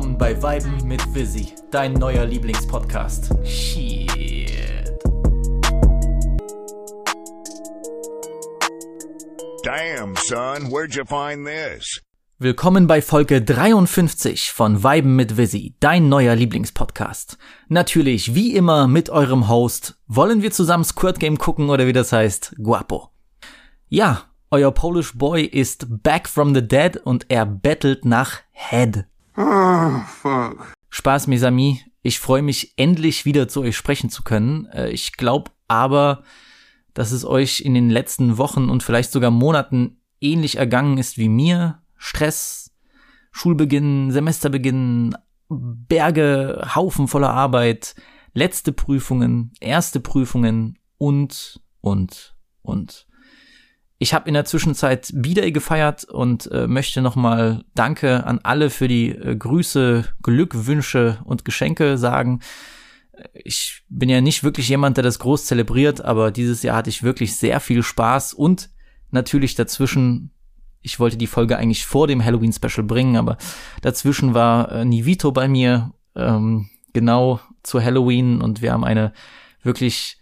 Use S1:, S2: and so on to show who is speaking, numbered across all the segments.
S1: willkommen bei Weiben mit Visi, dein neuer Lieblingspodcast. Shit.
S2: Damn, son, where'd you find this?
S1: Willkommen bei Folge 53 von Weiben mit Visi, dein neuer Lieblingspodcast. Natürlich, wie immer, mit eurem Host. Wollen wir zusammen Squirt Game gucken oder wie das heißt? Guapo. Ja, euer Polish Boy ist back from the dead und er bettelt nach Head.
S3: Oh, fuck.
S1: Spaß, mes amis. Ich freue mich endlich wieder zu euch sprechen zu können. Äh, Ich glaube aber, dass es euch in den letzten Wochen und vielleicht sogar Monaten ähnlich ergangen ist wie mir. Stress, Schulbeginn, Semesterbeginn, Berge, Haufen voller Arbeit, letzte Prüfungen, erste Prüfungen und, und, und. Ich habe in der Zwischenzeit wieder gefeiert und äh, möchte nochmal Danke an alle für die äh, Grüße, Glückwünsche und Geschenke sagen. Ich bin ja nicht wirklich jemand, der das groß zelebriert, aber dieses Jahr hatte ich wirklich sehr viel Spaß und natürlich dazwischen, ich wollte die Folge eigentlich vor dem Halloween-Special bringen, aber dazwischen war äh, Nivito bei mir, ähm, genau zu Halloween und wir haben eine wirklich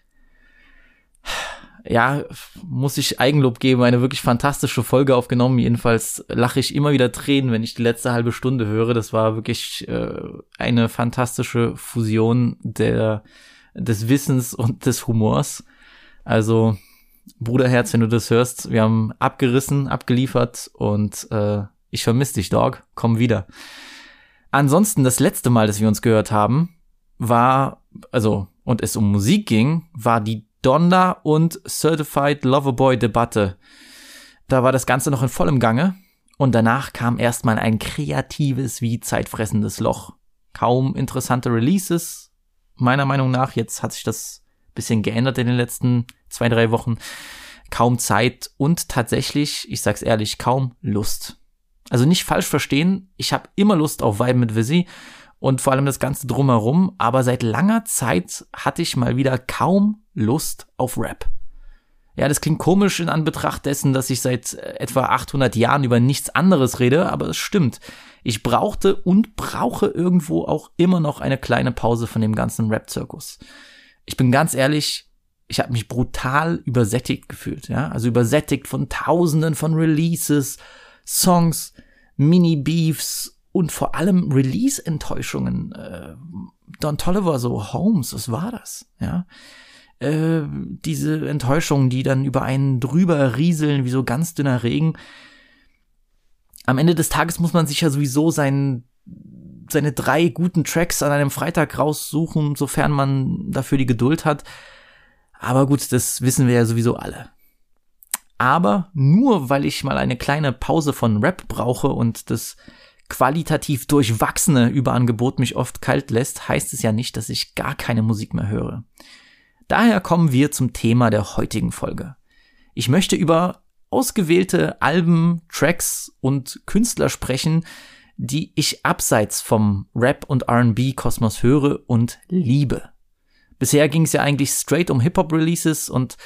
S1: ja, muss ich Eigenlob geben, eine wirklich fantastische Folge aufgenommen. Jedenfalls lache ich immer wieder Tränen, wenn ich die letzte halbe Stunde höre. Das war wirklich äh, eine fantastische Fusion der, des Wissens und des Humors. Also, Bruderherz, wenn du das hörst, wir haben abgerissen, abgeliefert und äh, ich vermisse dich, Dog. Komm wieder. Ansonsten, das letzte Mal, dass wir uns gehört haben, war, also, und es um Musik ging, war die Donda und Certified Loverboy Debatte. Da war das Ganze noch in vollem Gange und danach kam erstmal ein kreatives wie zeitfressendes Loch. Kaum interessante Releases, meiner Meinung nach. Jetzt hat sich das bisschen geändert in den letzten zwei, drei Wochen. Kaum Zeit und tatsächlich, ich sag's ehrlich, kaum Lust. Also nicht falsch verstehen, ich habe immer Lust auf Vibe mit Visi und vor allem das Ganze drumherum, aber seit langer Zeit hatte ich mal wieder kaum Lust auf Rap. Ja, das klingt komisch in Anbetracht dessen, dass ich seit äh, etwa 800 Jahren über nichts anderes rede, aber es stimmt. Ich brauchte und brauche irgendwo auch immer noch eine kleine Pause von dem ganzen Rap-Zirkus. Ich bin ganz ehrlich, ich habe mich brutal übersättigt gefühlt, ja, also übersättigt von Tausenden von Releases, Songs, Mini-Beefs und vor allem Release-Enttäuschungen. Äh, Don Tolliver so, Holmes, was war das? Ja, äh, diese Enttäuschungen, die dann über einen drüber rieseln wie so ganz dünner Regen. Am Ende des Tages muss man sich ja sowieso sein, seine drei guten Tracks an einem Freitag raussuchen, sofern man dafür die Geduld hat. Aber gut, das wissen wir ja sowieso alle. Aber nur weil ich mal eine kleine Pause von Rap brauche und das qualitativ durchwachsene Überangebot mich oft kalt lässt, heißt es ja nicht, dass ich gar keine Musik mehr höre. Daher kommen wir zum Thema der heutigen Folge. Ich möchte über ausgewählte Alben, Tracks und Künstler sprechen, die ich abseits vom Rap und RB-Kosmos höre und liebe. Bisher ging es ja eigentlich straight um Hip-Hop-Releases und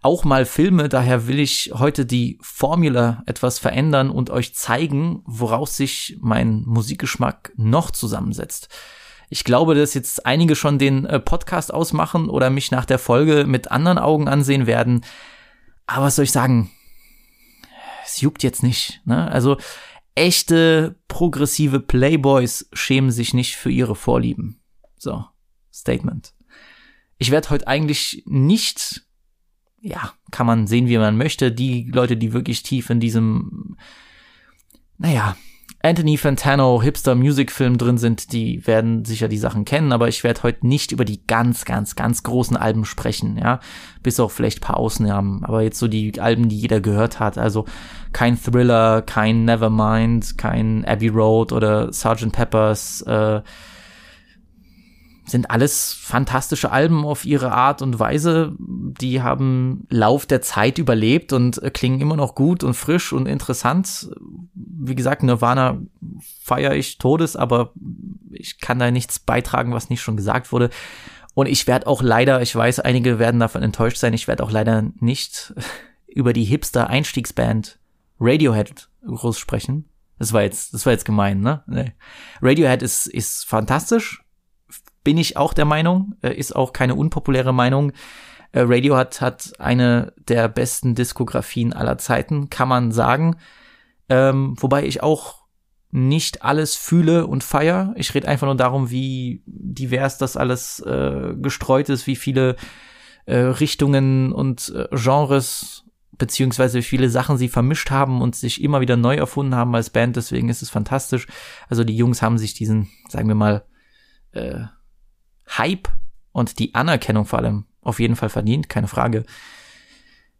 S1: auch mal Filme, daher will ich heute die Formula etwas verändern und euch zeigen, woraus sich mein Musikgeschmack noch zusammensetzt. Ich glaube, dass jetzt einige schon den äh, Podcast ausmachen oder mich nach der Folge mit anderen Augen ansehen werden. Aber was soll ich sagen? Es juckt jetzt nicht. Ne? Also echte progressive Playboys schämen sich nicht für ihre Vorlieben. So, Statement. Ich werde heute eigentlich nicht, ja, kann man sehen, wie man möchte, die Leute, die wirklich tief in diesem, naja, Anthony Fantano Hipster Music Film drin sind, die werden sicher die Sachen kennen, aber ich werde heute nicht über die ganz, ganz, ganz großen Alben sprechen, ja, bis auf vielleicht paar Ausnahmen, aber jetzt so die Alben, die jeder gehört hat, also kein Thriller, kein Nevermind, kein Abbey Road oder Sgt. Peppers, äh, sind alles fantastische Alben auf ihre Art und Weise. Die haben Lauf der Zeit überlebt und äh, klingen immer noch gut und frisch und interessant. Wie gesagt, Nirvana feiere ich Todes, aber ich kann da nichts beitragen, was nicht schon gesagt wurde. Und ich werde auch leider, ich weiß, einige werden davon enttäuscht sein, ich werde auch leider nicht über die Hipster-Einstiegsband Radiohead groß sprechen. Das war jetzt, das war jetzt gemein, ne? Radiohead ist, ist fantastisch. Bin ich auch der Meinung. Äh, ist auch keine unpopuläre Meinung. Äh, Radiohead hat eine der besten Diskografien aller Zeiten, kann man sagen. Ähm, wobei ich auch nicht alles fühle und feier. Ich rede einfach nur darum, wie divers das alles äh, gestreut ist, wie viele äh, Richtungen und äh, Genres beziehungsweise wie viele Sachen sie vermischt haben und sich immer wieder neu erfunden haben als Band. Deswegen ist es fantastisch. Also die Jungs haben sich diesen, sagen wir mal, äh, Hype und die Anerkennung vor allem auf jeden Fall verdient, keine Frage.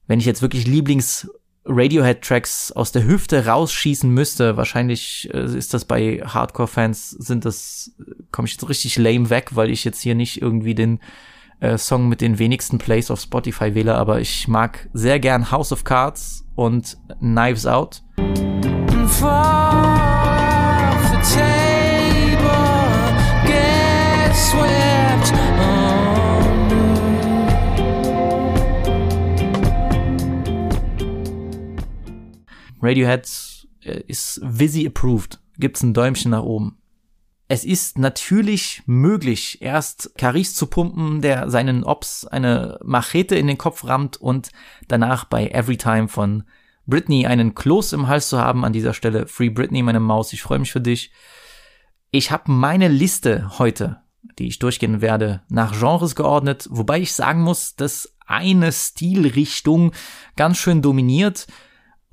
S1: Wenn ich jetzt wirklich Lieblings Radiohead-Tracks aus der Hüfte rausschießen müsste, wahrscheinlich äh, ist das bei Hardcore-Fans, sind das, komme ich jetzt richtig lame weg, weil ich jetzt hier nicht irgendwie den äh, Song mit den wenigsten Plays auf Spotify wähle, aber ich mag sehr gern House of Cards und Knives Out. Radiohead äh, ist Visi approved. Gibt's ein Däumchen nach oben. Es ist natürlich möglich, erst Caris zu pumpen, der seinen Ops eine Machete in den Kopf rammt und danach bei Everytime von Britney einen Kloß im Hals zu haben. An dieser Stelle Free Britney, meine Maus, ich freue mich für dich. Ich habe meine Liste heute, die ich durchgehen werde, nach Genres geordnet, wobei ich sagen muss, dass eine Stilrichtung ganz schön dominiert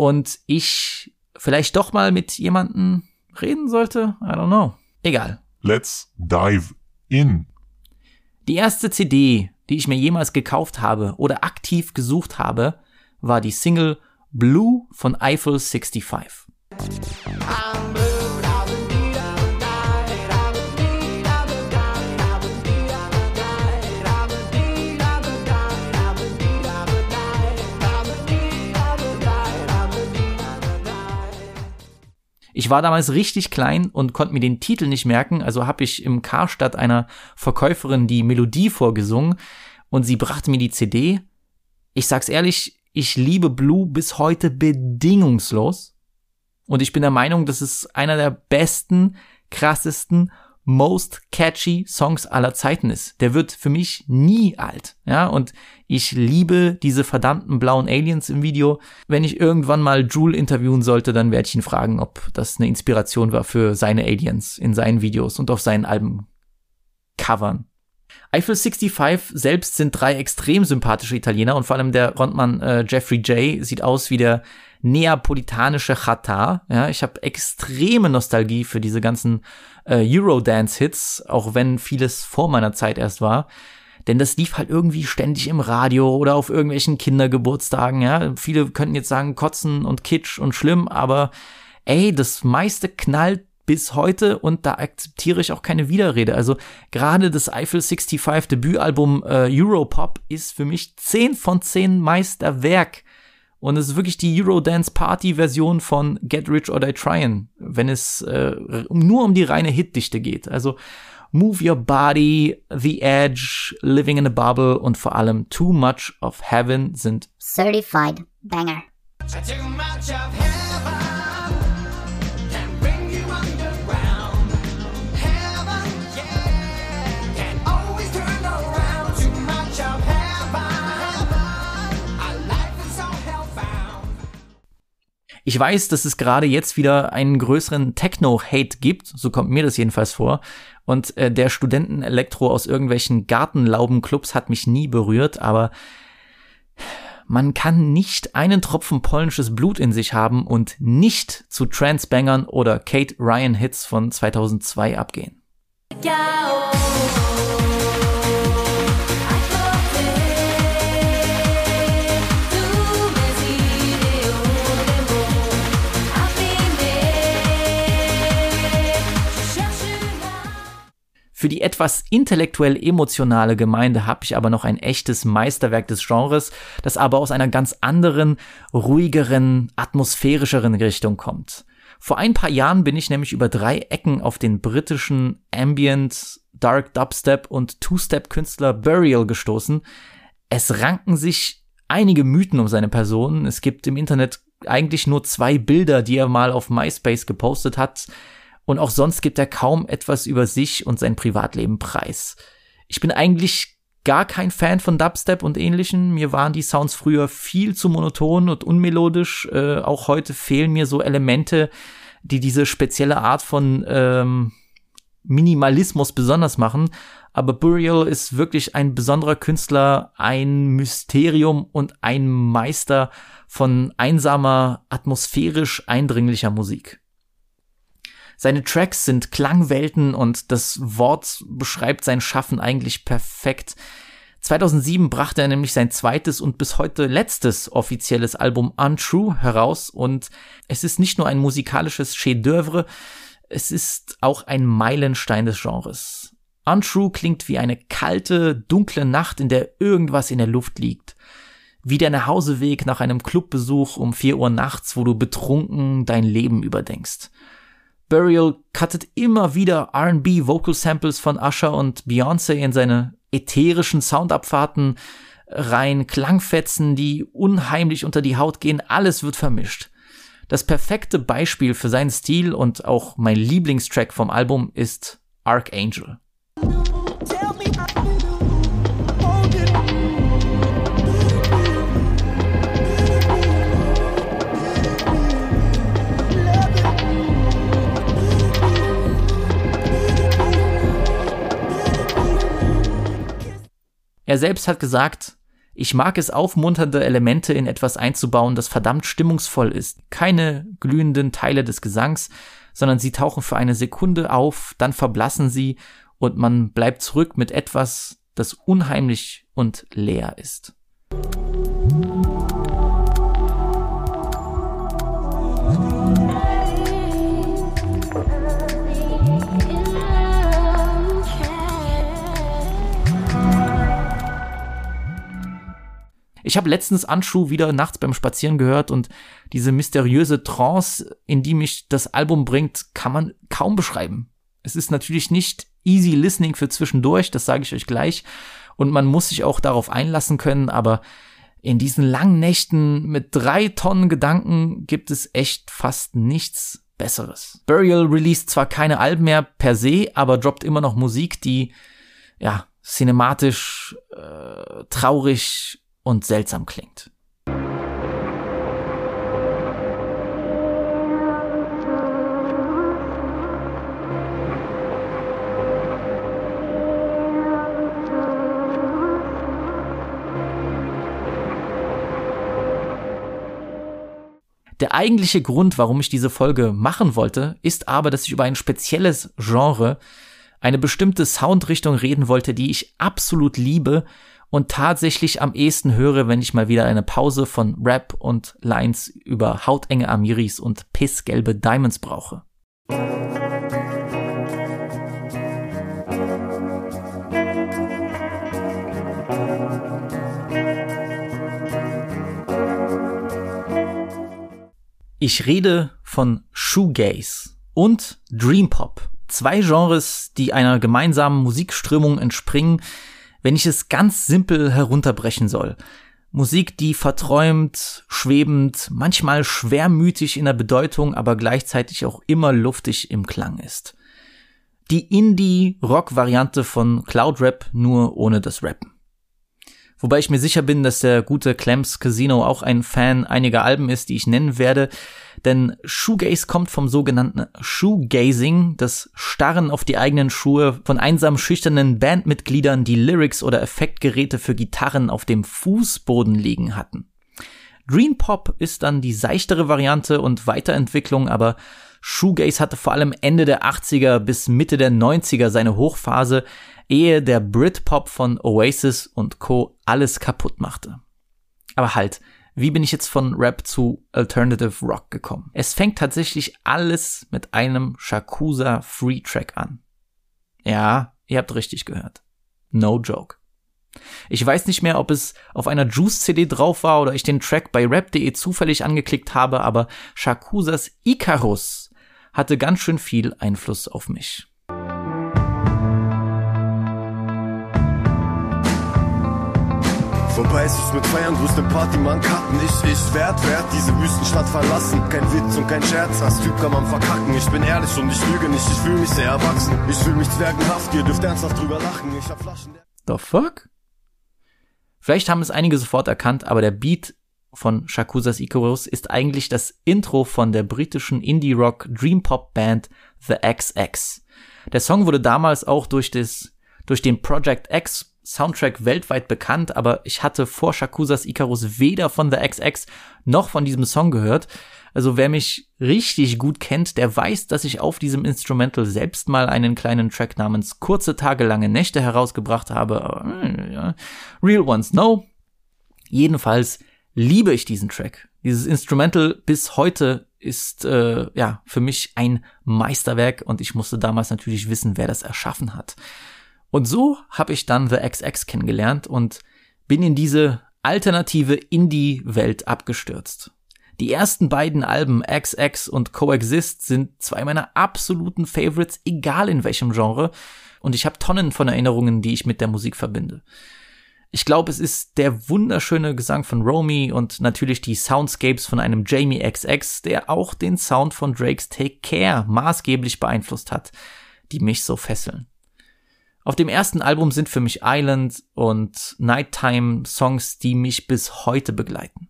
S1: und ich vielleicht doch mal mit jemandem reden sollte. I don't know. Egal.
S4: Let's dive in.
S1: Die erste CD, die ich mir jemals gekauft habe oder aktiv gesucht habe, war die Single Blue von Eiffel 65. Ich war damals richtig klein und konnte mir den Titel nicht merken, also habe ich im Karstadt einer Verkäuferin die Melodie vorgesungen und sie brachte mir die CD. Ich sag's ehrlich, ich liebe Blue bis heute bedingungslos und ich bin der Meinung, das ist einer der besten, krassesten most catchy Songs aller Zeiten ist. Der wird für mich nie alt. Ja, und ich liebe diese verdammten blauen Aliens im Video. Wenn ich irgendwann mal Jule interviewen sollte, dann werde ich ihn fragen, ob das eine Inspiration war für seine Aliens in seinen Videos und auf seinen Alben covern. Eiffel 65 selbst sind drei extrem sympathische Italiener und vor allem der Frontmann äh, Jeffrey J. sieht aus wie der neapolitanische Chata. Ja, ich habe extreme Nostalgie für diese ganzen äh, Eurodance-Hits, auch wenn vieles vor meiner Zeit erst war. Denn das lief halt irgendwie ständig im Radio oder auf irgendwelchen Kindergeburtstagen, ja. Viele könnten jetzt sagen, kotzen und kitsch und schlimm, aber ey, das meiste knallt bis heute und da akzeptiere ich auch keine Widerrede. Also gerade das Eiffel 65 Debütalbum äh, Europop ist für mich 10 von 10 Meisterwerk. Und es ist wirklich die Eurodance Party Version von Get Rich or Die Tryin', wenn es äh, nur um die reine Hitdichte geht. Also Move Your Body, The Edge, Living in a Bubble und vor allem Too Much of Heaven sind
S5: Certified Banger.
S1: Ich weiß, dass es gerade jetzt wieder einen größeren Techno-Hate gibt, so kommt mir das jedenfalls vor. Und äh, der Studentenelektro aus irgendwelchen Gartenlaubenclubs hat mich nie berührt, aber man kann nicht einen Tropfen polnisches Blut in sich haben und nicht zu Transbangern oder Kate Ryan Hits von 2002 abgehen. Für die etwas intellektuell emotionale Gemeinde habe ich aber noch ein echtes Meisterwerk des Genres, das aber aus einer ganz anderen, ruhigeren, atmosphärischeren Richtung kommt. Vor ein paar Jahren bin ich nämlich über drei Ecken auf den britischen Ambient, Dark Dubstep und Two-Step-Künstler Burial gestoßen. Es ranken sich einige Mythen um seine Person. Es gibt im Internet eigentlich nur zwei Bilder, die er mal auf MySpace gepostet hat. Und auch sonst gibt er kaum etwas über sich und sein Privatleben preis. Ich bin eigentlich gar kein Fan von Dubstep und ähnlichen. Mir waren die Sounds früher viel zu monoton und unmelodisch. Äh, auch heute fehlen mir so Elemente, die diese spezielle Art von ähm, Minimalismus besonders machen. Aber Burial ist wirklich ein besonderer Künstler, ein Mysterium und ein Meister von einsamer, atmosphärisch eindringlicher Musik. Seine Tracks sind Klangwelten und das Wort beschreibt sein Schaffen eigentlich perfekt. 2007 brachte er nämlich sein zweites und bis heute letztes offizielles Album Untrue heraus und es ist nicht nur ein musikalisches Chef-d'oeuvre, es ist auch ein Meilenstein des Genres. Untrue klingt wie eine kalte, dunkle Nacht, in der irgendwas in der Luft liegt. Wie der Nachhauseweg nach einem Clubbesuch um 4 Uhr nachts, wo du betrunken dein Leben überdenkst. Burial cuttet immer wieder R&B Vocal Samples von Usher und Beyoncé in seine ätherischen Soundabfahrten rein, Klangfetzen, die unheimlich unter die Haut gehen, alles wird vermischt. Das perfekte Beispiel für seinen Stil und auch mein Lieblingstrack vom Album ist Archangel. Er selbst hat gesagt, ich mag es aufmunternde Elemente in etwas einzubauen, das verdammt stimmungsvoll ist. Keine glühenden Teile des Gesangs, sondern sie tauchen für eine Sekunde auf, dann verblassen sie und man bleibt zurück mit etwas, das unheimlich und leer ist. Ich habe letztens Anschuh wieder nachts beim Spazieren gehört und diese mysteriöse Trance, in die mich das Album bringt, kann man kaum beschreiben. Es ist natürlich nicht easy listening für zwischendurch, das sage ich euch gleich. Und man muss sich auch darauf einlassen können, aber in diesen langen Nächten mit drei Tonnen Gedanken gibt es echt fast nichts Besseres. Burial released zwar keine Alben mehr per se, aber droppt immer noch Musik, die ja cinematisch, äh, traurig und seltsam klingt. Der eigentliche Grund, warum ich diese Folge machen wollte, ist aber, dass ich über ein spezielles Genre, eine bestimmte Soundrichtung reden wollte, die ich absolut liebe und tatsächlich am ehesten höre, wenn ich mal wieder eine Pause von Rap und Lines über hautenge Amiris und pissgelbe Diamonds brauche. Ich rede von Shoegaze und Dream Pop. Zwei Genres, die einer gemeinsamen Musikströmung entspringen, wenn ich es ganz simpel herunterbrechen soll. Musik, die verträumt, schwebend, manchmal schwermütig in der Bedeutung, aber gleichzeitig auch immer luftig im Klang ist. Die Indie-Rock-Variante von Cloud Rap, nur ohne das Rappen. Wobei ich mir sicher bin, dass der gute Clems Casino auch ein Fan einiger Alben ist, die ich nennen werde, denn Shoegaze kommt vom sogenannten Shoegazing, das Starren auf die eigenen Schuhe von einsam schüchternen Bandmitgliedern, die Lyrics oder Effektgeräte für Gitarren auf dem Fußboden liegen hatten. Dream Pop ist dann die seichtere Variante und Weiterentwicklung, aber Shoegaze hatte vor allem Ende der 80er bis Mitte der 90er seine Hochphase, ehe der Britpop von Oasis und Co. alles kaputt machte. Aber halt, wie bin ich jetzt von Rap zu Alternative Rock gekommen? Es fängt tatsächlich alles mit einem Shakusa Free Track an. Ja, ihr habt richtig gehört. No joke. Ich weiß nicht mehr, ob es auf einer Juice-CD drauf war oder ich den Track bei rap.de zufällig angeklickt habe, aber Shakusas Icarus hatte ganz schön viel Einfluss auf mich.
S6: Vorbei ist es mit Feiern, grüßt den Partymann Karten. Ich, ich werd, werd diese Wüstenstadt verlassen. Kein Witz und kein Scherz, als Typ kann man verkacken. Ich bin ehrlich und ich lüge nicht, ich fühle mich sehr erwachsen. Ich fühle mich zwergenhaft, ihr dürft ernsthaft drüber lachen. Ich hab Flaschen.
S1: The fuck? Vielleicht haben es einige sofort erkannt, aber der Beat von Shakuzas Icarus ist eigentlich das Intro von der britischen Indie-Rock Dream-Pop-Band The XX. Der Song wurde damals auch durch, das, durch den Project X Soundtrack weltweit bekannt, aber ich hatte vor Shakuzas Icarus weder von The XX noch von diesem Song gehört. Also wer mich richtig gut kennt, der weiß, dass ich auf diesem Instrumental selbst mal einen kleinen Track namens Kurze Tage, lange Nächte herausgebracht habe. Ja. Real Ones No. Jedenfalls liebe ich diesen Track. Dieses Instrumental bis heute ist äh, ja für mich ein Meisterwerk und ich musste damals natürlich wissen, wer das erschaffen hat. Und so habe ich dann The XX kennengelernt und bin in diese alternative Indie-Welt abgestürzt. Die ersten beiden Alben XX und Coexist sind zwei meiner absoluten Favorites, egal in welchem Genre, und ich habe Tonnen von Erinnerungen, die ich mit der Musik verbinde. Ich glaube, es ist der wunderschöne Gesang von Romy und natürlich die Soundscapes von einem Jamie XX, der auch den Sound von Drakes Take Care maßgeblich beeinflusst hat, die mich so fesseln. Auf dem ersten Album sind für mich Island und Nighttime Songs, die mich bis heute begleiten.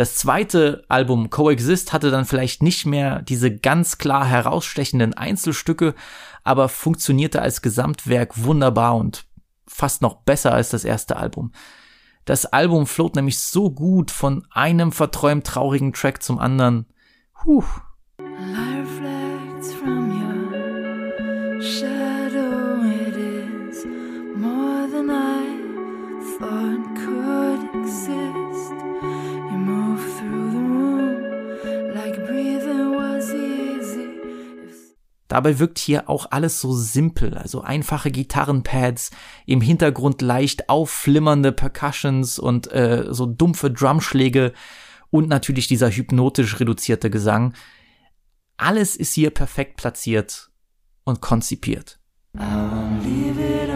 S1: Das zweite Album Coexist hatte dann vielleicht nicht mehr diese ganz klar herausstechenden Einzelstücke, aber funktionierte als Gesamtwerk wunderbar und fast noch besser als das erste Album. Das Album float nämlich so gut von einem verträumt traurigen Track zum anderen.
S7: Thought could exist.
S1: Dabei wirkt hier auch alles so simpel, also einfache Gitarrenpads, im Hintergrund leicht aufflimmernde Percussions und äh, so dumpfe Drumschläge und natürlich dieser hypnotisch reduzierte Gesang. Alles ist hier perfekt platziert und konzipiert.
S7: I won't leave it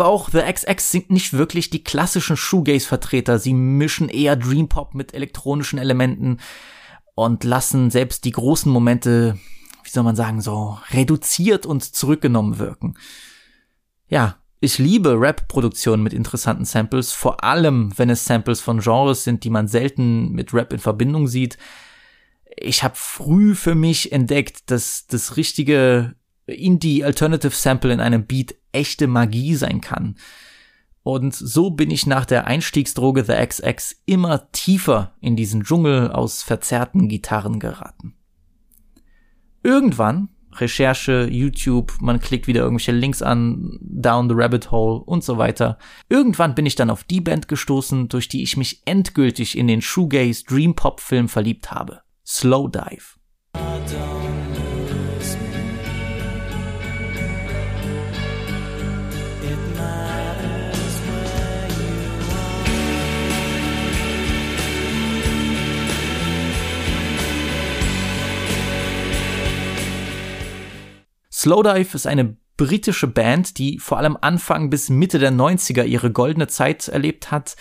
S1: Aber auch The XX sind nicht wirklich die klassischen Shoegaze-Vertreter. Sie mischen eher Dream Pop mit elektronischen Elementen und lassen selbst die großen Momente, wie soll man sagen, so reduziert und zurückgenommen wirken. Ja, ich liebe Rap-Produktionen mit interessanten Samples, vor allem wenn es Samples von Genres sind, die man selten mit Rap in Verbindung sieht. Ich habe früh für mich entdeckt, dass das richtige Indie-Alternative-Sample in einem Beat echte Magie sein kann. Und so bin ich nach der Einstiegsdroge The XX immer tiefer in diesen Dschungel aus verzerrten Gitarren geraten. Irgendwann, Recherche, YouTube, man klickt wieder irgendwelche Links an, down the rabbit hole und so weiter. Irgendwann bin ich dann auf die Band gestoßen, durch die ich mich endgültig in den Shoegaze Dream Pop Film verliebt habe. Slow Dive. Slowdive ist eine britische Band, die vor allem Anfang bis Mitte der 90er ihre goldene Zeit erlebt hat,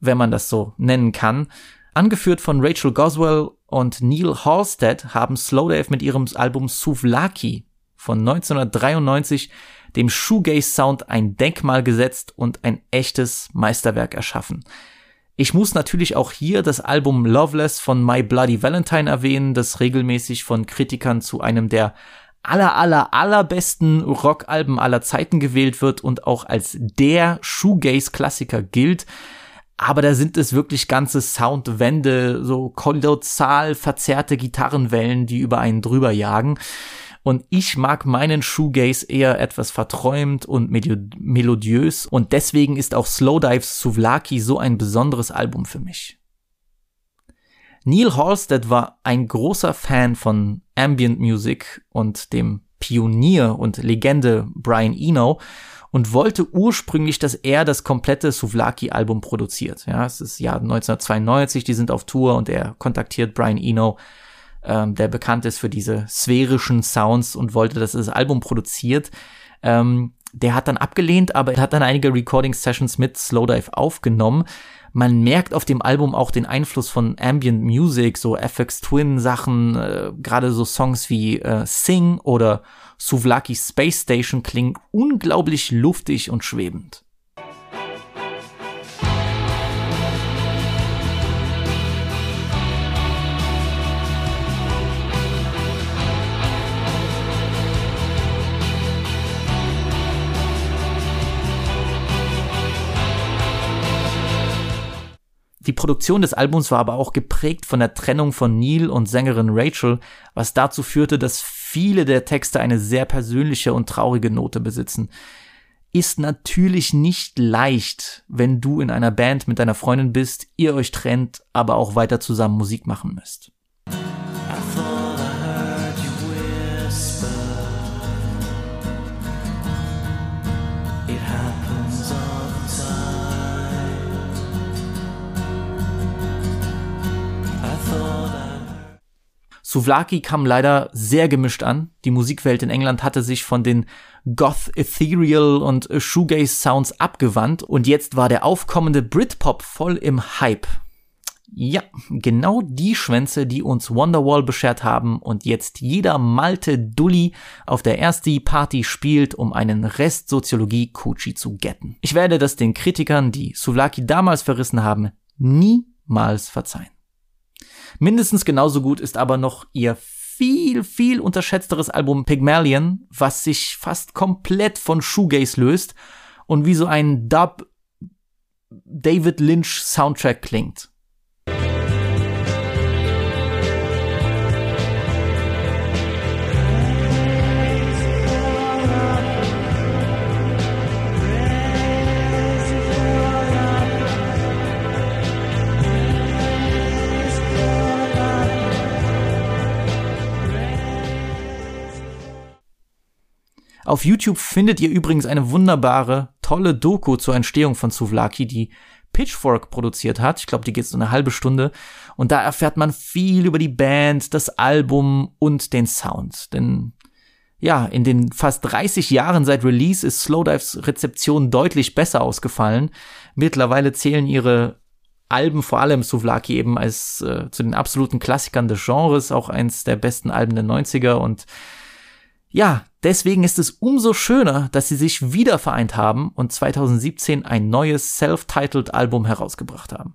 S1: wenn man das so nennen kann. Angeführt von Rachel Goswell und Neil Halstead haben Slowdive mit ihrem Album Souvlaki von 1993 dem Shoegaze-Sound ein Denkmal gesetzt und ein echtes Meisterwerk erschaffen. Ich muss natürlich auch hier das Album Loveless von My Bloody Valentine erwähnen, das regelmäßig von Kritikern zu einem der aller, aller, allerbesten Rockalben aller Zeiten gewählt wird und auch als der Shoegaze-Klassiker gilt. Aber da sind es wirklich ganze Soundwände, so kolossal verzerrte Gitarrenwellen, die über einen drüber jagen. Und ich mag meinen Shoegaze eher etwas verträumt und melo- melodiös und deswegen ist auch Slowdives Souvlaki so ein besonderes Album für mich. Neil Halstead war ein großer Fan von Ambient Music und dem Pionier und Legende Brian Eno und wollte ursprünglich, dass er das komplette Souvlaki-Album produziert. Ja, es ist Jahr 1992, die sind auf Tour und er kontaktiert Brian Eno, ähm, der bekannt ist für diese sphärischen Sounds und wollte, dass er das Album produziert. Ähm, der hat dann abgelehnt, aber er hat dann einige Recording-Sessions mit Slowdive aufgenommen. Man merkt auf dem Album auch den Einfluss von Ambient Music, so FX Twin Sachen, äh, gerade so Songs wie äh, Sing oder Souvlaki Space Station klingen unglaublich luftig und schwebend. Die Produktion des Albums war aber auch geprägt von der Trennung von Neil und Sängerin Rachel, was dazu führte, dass viele der Texte eine sehr persönliche und traurige Note besitzen. Ist natürlich nicht leicht, wenn du in einer Band mit deiner Freundin bist, ihr euch trennt, aber auch weiter zusammen Musik machen müsst. Souvlaki kam leider sehr gemischt an. Die Musikwelt in England hatte sich von den Goth, Ethereal und Shoegaze Sounds abgewandt und jetzt war der aufkommende Britpop voll im Hype. Ja, genau die Schwänze, die uns Wonderwall beschert haben und jetzt jeder malte Dulli auf der ersten Party spielt, um einen Rest Soziologie Kuchi zu getten. Ich werde das den Kritikern, die Souvlaki damals verrissen haben, niemals verzeihen. Mindestens genauso gut ist aber noch ihr viel, viel unterschätzteres Album Pygmalion, was sich fast komplett von Shoegaze löst und wie so ein Dub David Lynch Soundtrack klingt. Auf YouTube findet ihr übrigens eine wunderbare, tolle Doku zur Entstehung von Souvlaki, die Pitchfork produziert hat. Ich glaube, die geht so eine halbe Stunde. Und da erfährt man viel über die Band, das Album und den Sound. Denn ja, in den fast 30 Jahren seit Release ist Slowdives Rezeption deutlich besser ausgefallen. Mittlerweile zählen ihre Alben, vor allem Souvlaki eben als äh, zu den absoluten Klassikern des Genres, auch eins der besten Alben der 90er und ja, deswegen ist es umso schöner, dass sie sich wieder vereint haben und 2017 ein neues self-titled Album herausgebracht haben.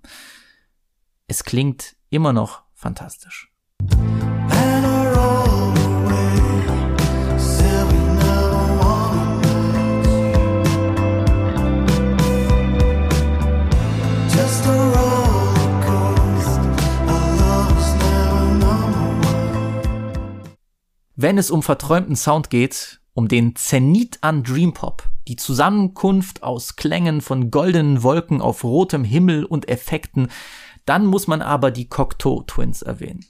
S1: Es klingt immer noch fantastisch.
S7: And I roll
S1: Wenn es um verträumten Sound geht, um den Zenit an Dreampop, die Zusammenkunft aus Klängen von goldenen Wolken auf rotem Himmel und Effekten, dann muss man aber die Cocteau Twins erwähnen.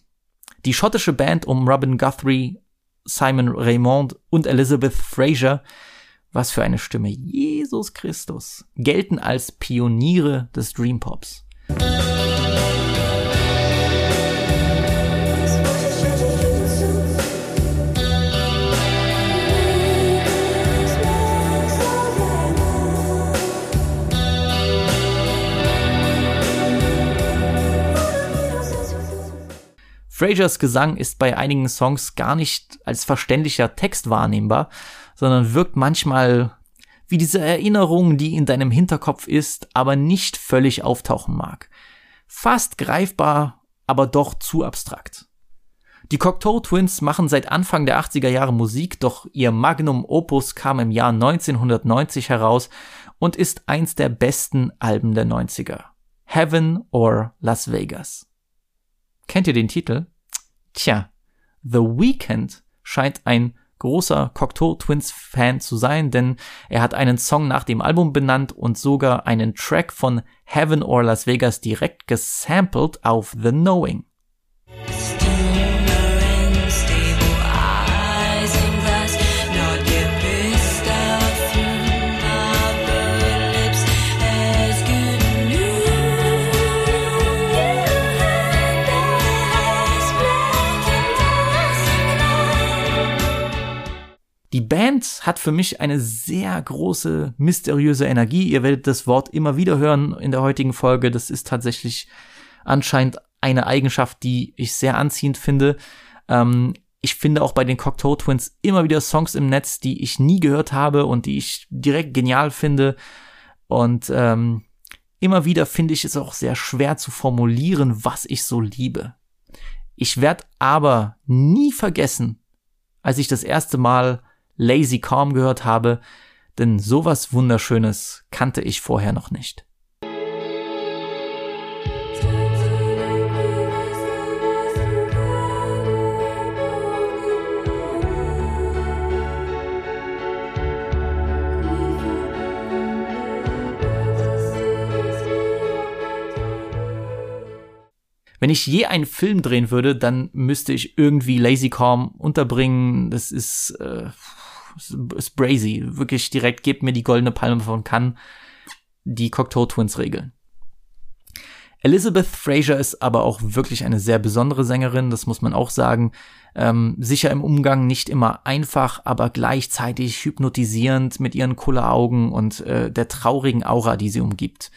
S1: Die schottische Band um Robin Guthrie, Simon Raymond und Elizabeth Fraser, was für eine Stimme, Jesus Christus, gelten als Pioniere des Dreampops. Frasers Gesang ist bei einigen Songs gar nicht als verständlicher Text wahrnehmbar, sondern wirkt manchmal wie diese Erinnerung, die in deinem Hinterkopf ist, aber nicht völlig auftauchen mag. Fast greifbar, aber doch zu abstrakt. Die Cocteau Twins machen seit Anfang der 80er Jahre Musik, doch ihr Magnum Opus kam im Jahr 1990 heraus und ist eins der besten Alben der 90er. Heaven or Las Vegas. Kennt ihr den Titel? Tja, The Weeknd scheint ein großer Cocteau Twins Fan zu sein, denn er hat einen Song nach dem Album benannt und sogar einen Track von Heaven or Las Vegas direkt gesampled auf The Knowing. Die Band hat für mich eine sehr große, mysteriöse Energie. Ihr werdet das Wort immer wieder hören in der heutigen Folge. Das ist tatsächlich anscheinend eine Eigenschaft, die ich sehr anziehend finde. Ähm, ich finde auch bei den Cocteau Twins immer wieder Songs im Netz, die ich nie gehört habe und die ich direkt genial finde. Und ähm, immer wieder finde ich es auch sehr schwer zu formulieren, was ich so liebe. Ich werde aber nie vergessen, als ich das erste Mal Lazy Calm gehört habe, denn sowas Wunderschönes kannte ich vorher noch nicht. Wenn ich je einen Film drehen würde, dann müsste ich irgendwie Lazy Calm unterbringen. Das ist, äh, ist brazy. Wirklich direkt, gebt mir die goldene Palme von Cannes. Die Cocteau Twins regeln. Elizabeth Fraser ist aber auch wirklich eine sehr besondere Sängerin, das muss man auch sagen. Ähm, sicher im Umgang nicht immer einfach, aber gleichzeitig hypnotisierend mit ihren Kulleraugen und äh, der traurigen Aura, die sie umgibt.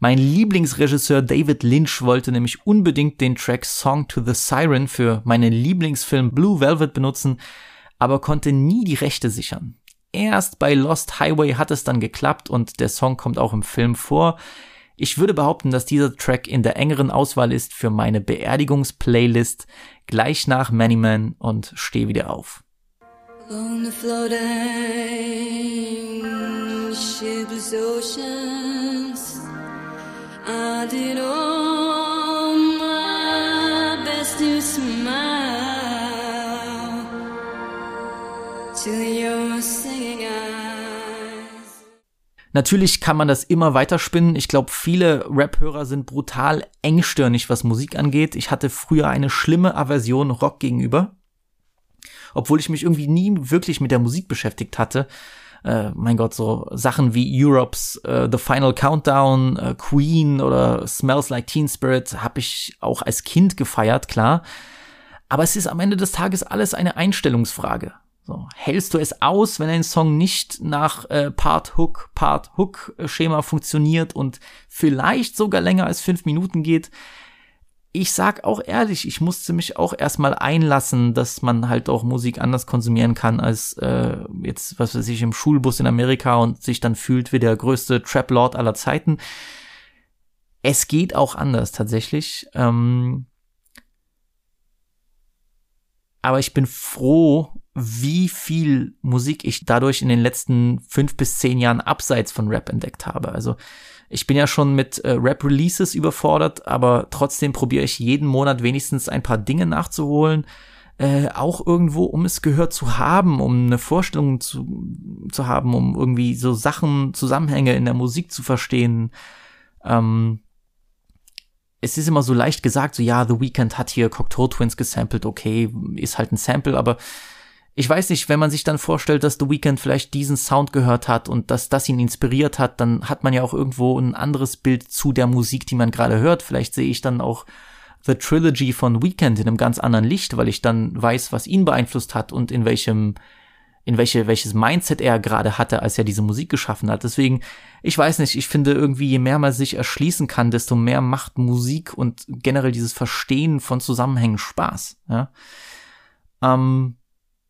S1: Mein Lieblingsregisseur David Lynch wollte nämlich unbedingt den Track Song to the Siren für meinen Lieblingsfilm Blue Velvet benutzen, aber konnte nie die Rechte sichern. Erst bei Lost Highway hat es dann geklappt und der Song kommt auch im Film vor. Ich würde behaupten, dass dieser Track in der engeren Auswahl ist für meine Beerdigungsplaylist gleich nach Many Man und Steh wieder auf.
S8: On the floating shipless oceans, I did all
S1: Natürlich kann man das immer weiter spinnen. Ich glaube, viele Rap-Hörer sind brutal engstirnig, was Musik angeht. Ich hatte früher eine schlimme Aversion Rock gegenüber. Obwohl ich mich irgendwie nie wirklich mit der Musik beschäftigt hatte. Äh, mein Gott, so Sachen wie Europe's äh, The Final Countdown, äh, Queen oder Smells Like Teen Spirit habe ich auch als Kind gefeiert, klar. Aber es ist am Ende des Tages alles eine Einstellungsfrage. So, hältst du es aus, wenn ein Song nicht nach äh, Part-Hook, Part-Hook-Schema funktioniert und vielleicht sogar länger als fünf Minuten geht? Ich sag auch ehrlich, ich musste mich auch erstmal einlassen, dass man halt auch Musik anders konsumieren kann als äh, jetzt, was weiß ich, im Schulbus in Amerika und sich dann fühlt wie der größte Trap-Lord aller Zeiten. Es geht auch anders tatsächlich. Ähm, aber ich bin froh, wie viel Musik ich dadurch in den letzten fünf bis zehn Jahren abseits von Rap entdeckt habe. Also ich bin ja schon mit äh, Rap-Releases überfordert, aber trotzdem probiere ich jeden Monat wenigstens ein paar Dinge nachzuholen. Äh, auch irgendwo, um es gehört zu haben, um eine Vorstellung zu, zu haben, um irgendwie so Sachen, Zusammenhänge in der Musik zu verstehen. Ähm, es ist immer so leicht gesagt, so ja, The Weeknd hat hier Cocteau Twins gesampelt, okay, ist halt ein Sample, aber ich weiß nicht, wenn man sich dann vorstellt, dass The Weeknd vielleicht diesen Sound gehört hat und dass das ihn inspiriert hat, dann hat man ja auch irgendwo ein anderes Bild zu der Musik, die man gerade hört. Vielleicht sehe ich dann auch The Trilogy von Weeknd in einem ganz anderen Licht, weil ich dann weiß, was ihn beeinflusst hat und in welchem in welche, welches Mindset er gerade hatte, als er diese Musik geschaffen hat. Deswegen, ich weiß nicht, ich finde irgendwie, je mehr man sich erschließen kann, desto mehr macht Musik und generell dieses Verstehen von Zusammenhängen Spaß. Ja? Ähm,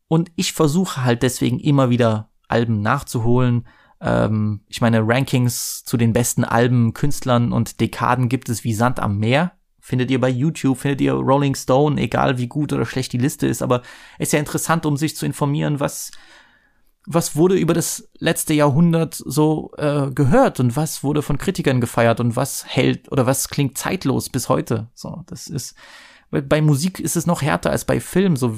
S1: und ich versuche halt deswegen immer wieder Alben nachzuholen. Ähm, ich meine, Rankings zu den besten Alben, Künstlern und Dekaden gibt es wie Sand am Meer. Findet ihr bei YouTube, findet ihr Rolling Stone, egal wie gut oder schlecht die Liste ist, aber ist ja interessant, um sich zu informieren, was, was wurde über das letzte Jahrhundert so äh, gehört und was wurde von Kritikern gefeiert und was hält oder was klingt zeitlos bis heute. So, das ist bei Musik ist es noch härter als bei Film. So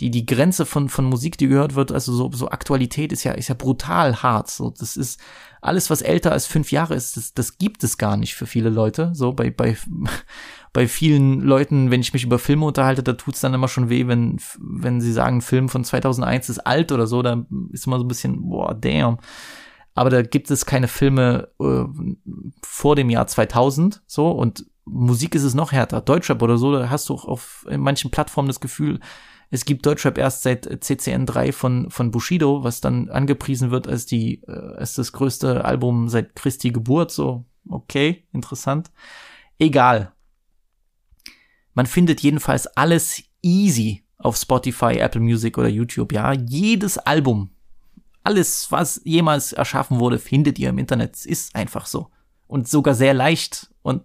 S1: die die Grenze von von Musik, die gehört wird, also so so Aktualität ist ja ist ja brutal hart. So das ist alles, was älter als fünf Jahre ist, das, das gibt es gar nicht für viele Leute. So bei bei bei vielen Leuten, wenn ich mich über Filme unterhalte, da tut's dann immer schon weh, wenn wenn sie sagen, Film von 2001 ist alt oder so, da ist immer so ein bisschen boah damn. Aber da gibt es keine Filme äh, vor dem Jahr 2000 so und Musik ist es noch härter. Deutschrap oder so, da hast du auch auf manchen Plattformen das Gefühl, es gibt Deutschrap erst seit CCN 3 von, von Bushido, was dann angepriesen wird als die, äh, als das größte Album seit Christi Geburt, so, okay, interessant. Egal. Man findet jedenfalls alles easy auf Spotify, Apple Music oder YouTube, ja. Jedes Album, alles, was jemals erschaffen wurde, findet ihr im Internet. Ist einfach so. Und sogar sehr leicht. Und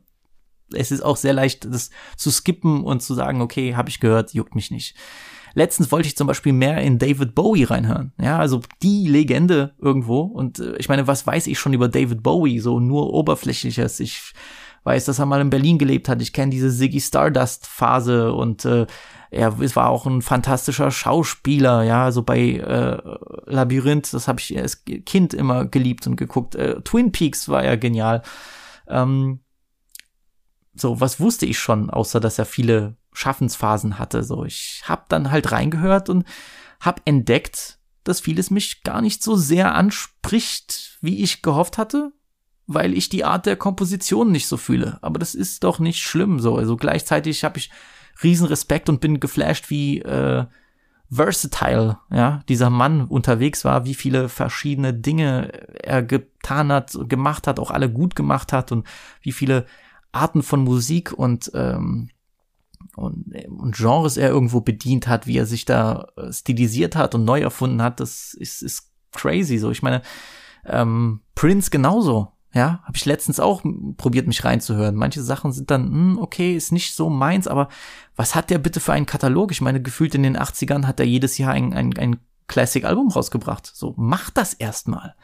S1: es ist auch sehr leicht, das zu skippen und zu sagen, okay, habe ich gehört, juckt mich nicht. Letztens wollte ich zum Beispiel mehr in David Bowie reinhören. Ja, also die Legende irgendwo. Und äh, ich meine, was weiß ich schon über David Bowie? So nur oberflächliches. Ich weiß, dass er mal in Berlin gelebt hat. Ich kenne diese Ziggy Stardust Phase und äh, er war auch ein fantastischer Schauspieler. Ja, also bei äh, Labyrinth, das habe ich als Kind immer geliebt und geguckt. Äh, Twin Peaks war ja genial. Ähm, so, was wusste ich schon, außer dass er viele Schaffensphasen hatte. So, ich hab dann halt reingehört und hab entdeckt, dass vieles mich gar nicht so sehr anspricht, wie ich gehofft hatte, weil ich die Art der Komposition nicht so fühle. Aber das ist doch nicht schlimm so. Also gleichzeitig habe ich riesen Respekt und bin geflasht, wie äh, versatile, ja, dieser Mann unterwegs war, wie viele verschiedene Dinge er getan hat, gemacht hat, auch alle gut gemacht hat und wie viele Arten von Musik und, ähm, und, und Genres er irgendwo bedient hat, wie er sich da äh, stilisiert hat und neu erfunden hat, das ist, ist crazy so. Ich meine, ähm, Prince genauso. Ja, habe ich letztens auch probiert, mich reinzuhören. Manche Sachen sind dann, hm, okay, ist nicht so meins, aber was hat der bitte für einen Katalog? Ich meine, gefühlt in den 80ern hat er jedes Jahr ein, ein, ein Classic-Album rausgebracht. So, mach das erstmal.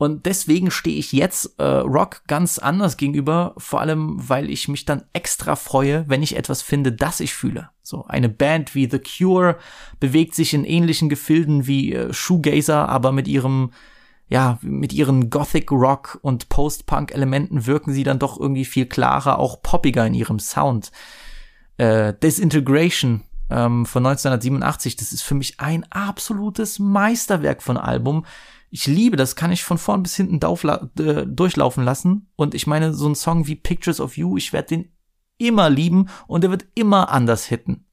S1: Und deswegen stehe ich jetzt äh, Rock ganz anders gegenüber, vor allem weil ich mich dann extra freue, wenn ich etwas finde, das ich fühle. So eine Band wie The Cure bewegt sich in ähnlichen Gefilden wie äh, Shoegazer, aber mit ihrem ja, mit ihren Gothic Rock und Post-Punk Elementen wirken sie dann doch irgendwie viel klarer, auch poppiger in ihrem Sound. Äh, Disintegration ähm, von 1987, das ist für mich ein absolutes Meisterwerk von Album ich liebe das, kann ich von vorn bis hinten äh, durchlaufen lassen. Und ich meine, so ein Song wie Pictures of You, ich werde den immer lieben und er wird immer anders hitten.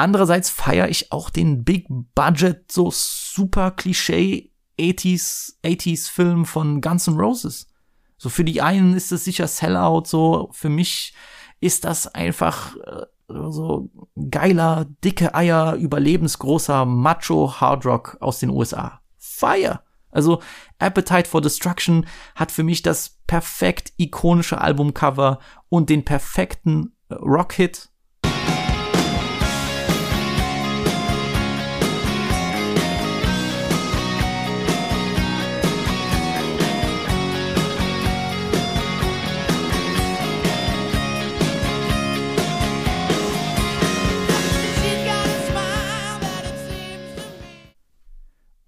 S1: Andererseits feiere ich auch den Big Budget, so super Klischee 80s, 80s Film von Guns N' Roses. So für die einen ist es sicher Sellout, so für mich ist das einfach äh, so geiler, dicke Eier, überlebensgroßer Macho Hardrock aus den USA. Fire! Also Appetite for Destruction hat für mich das perfekt ikonische Albumcover und den perfekten äh, Rockhit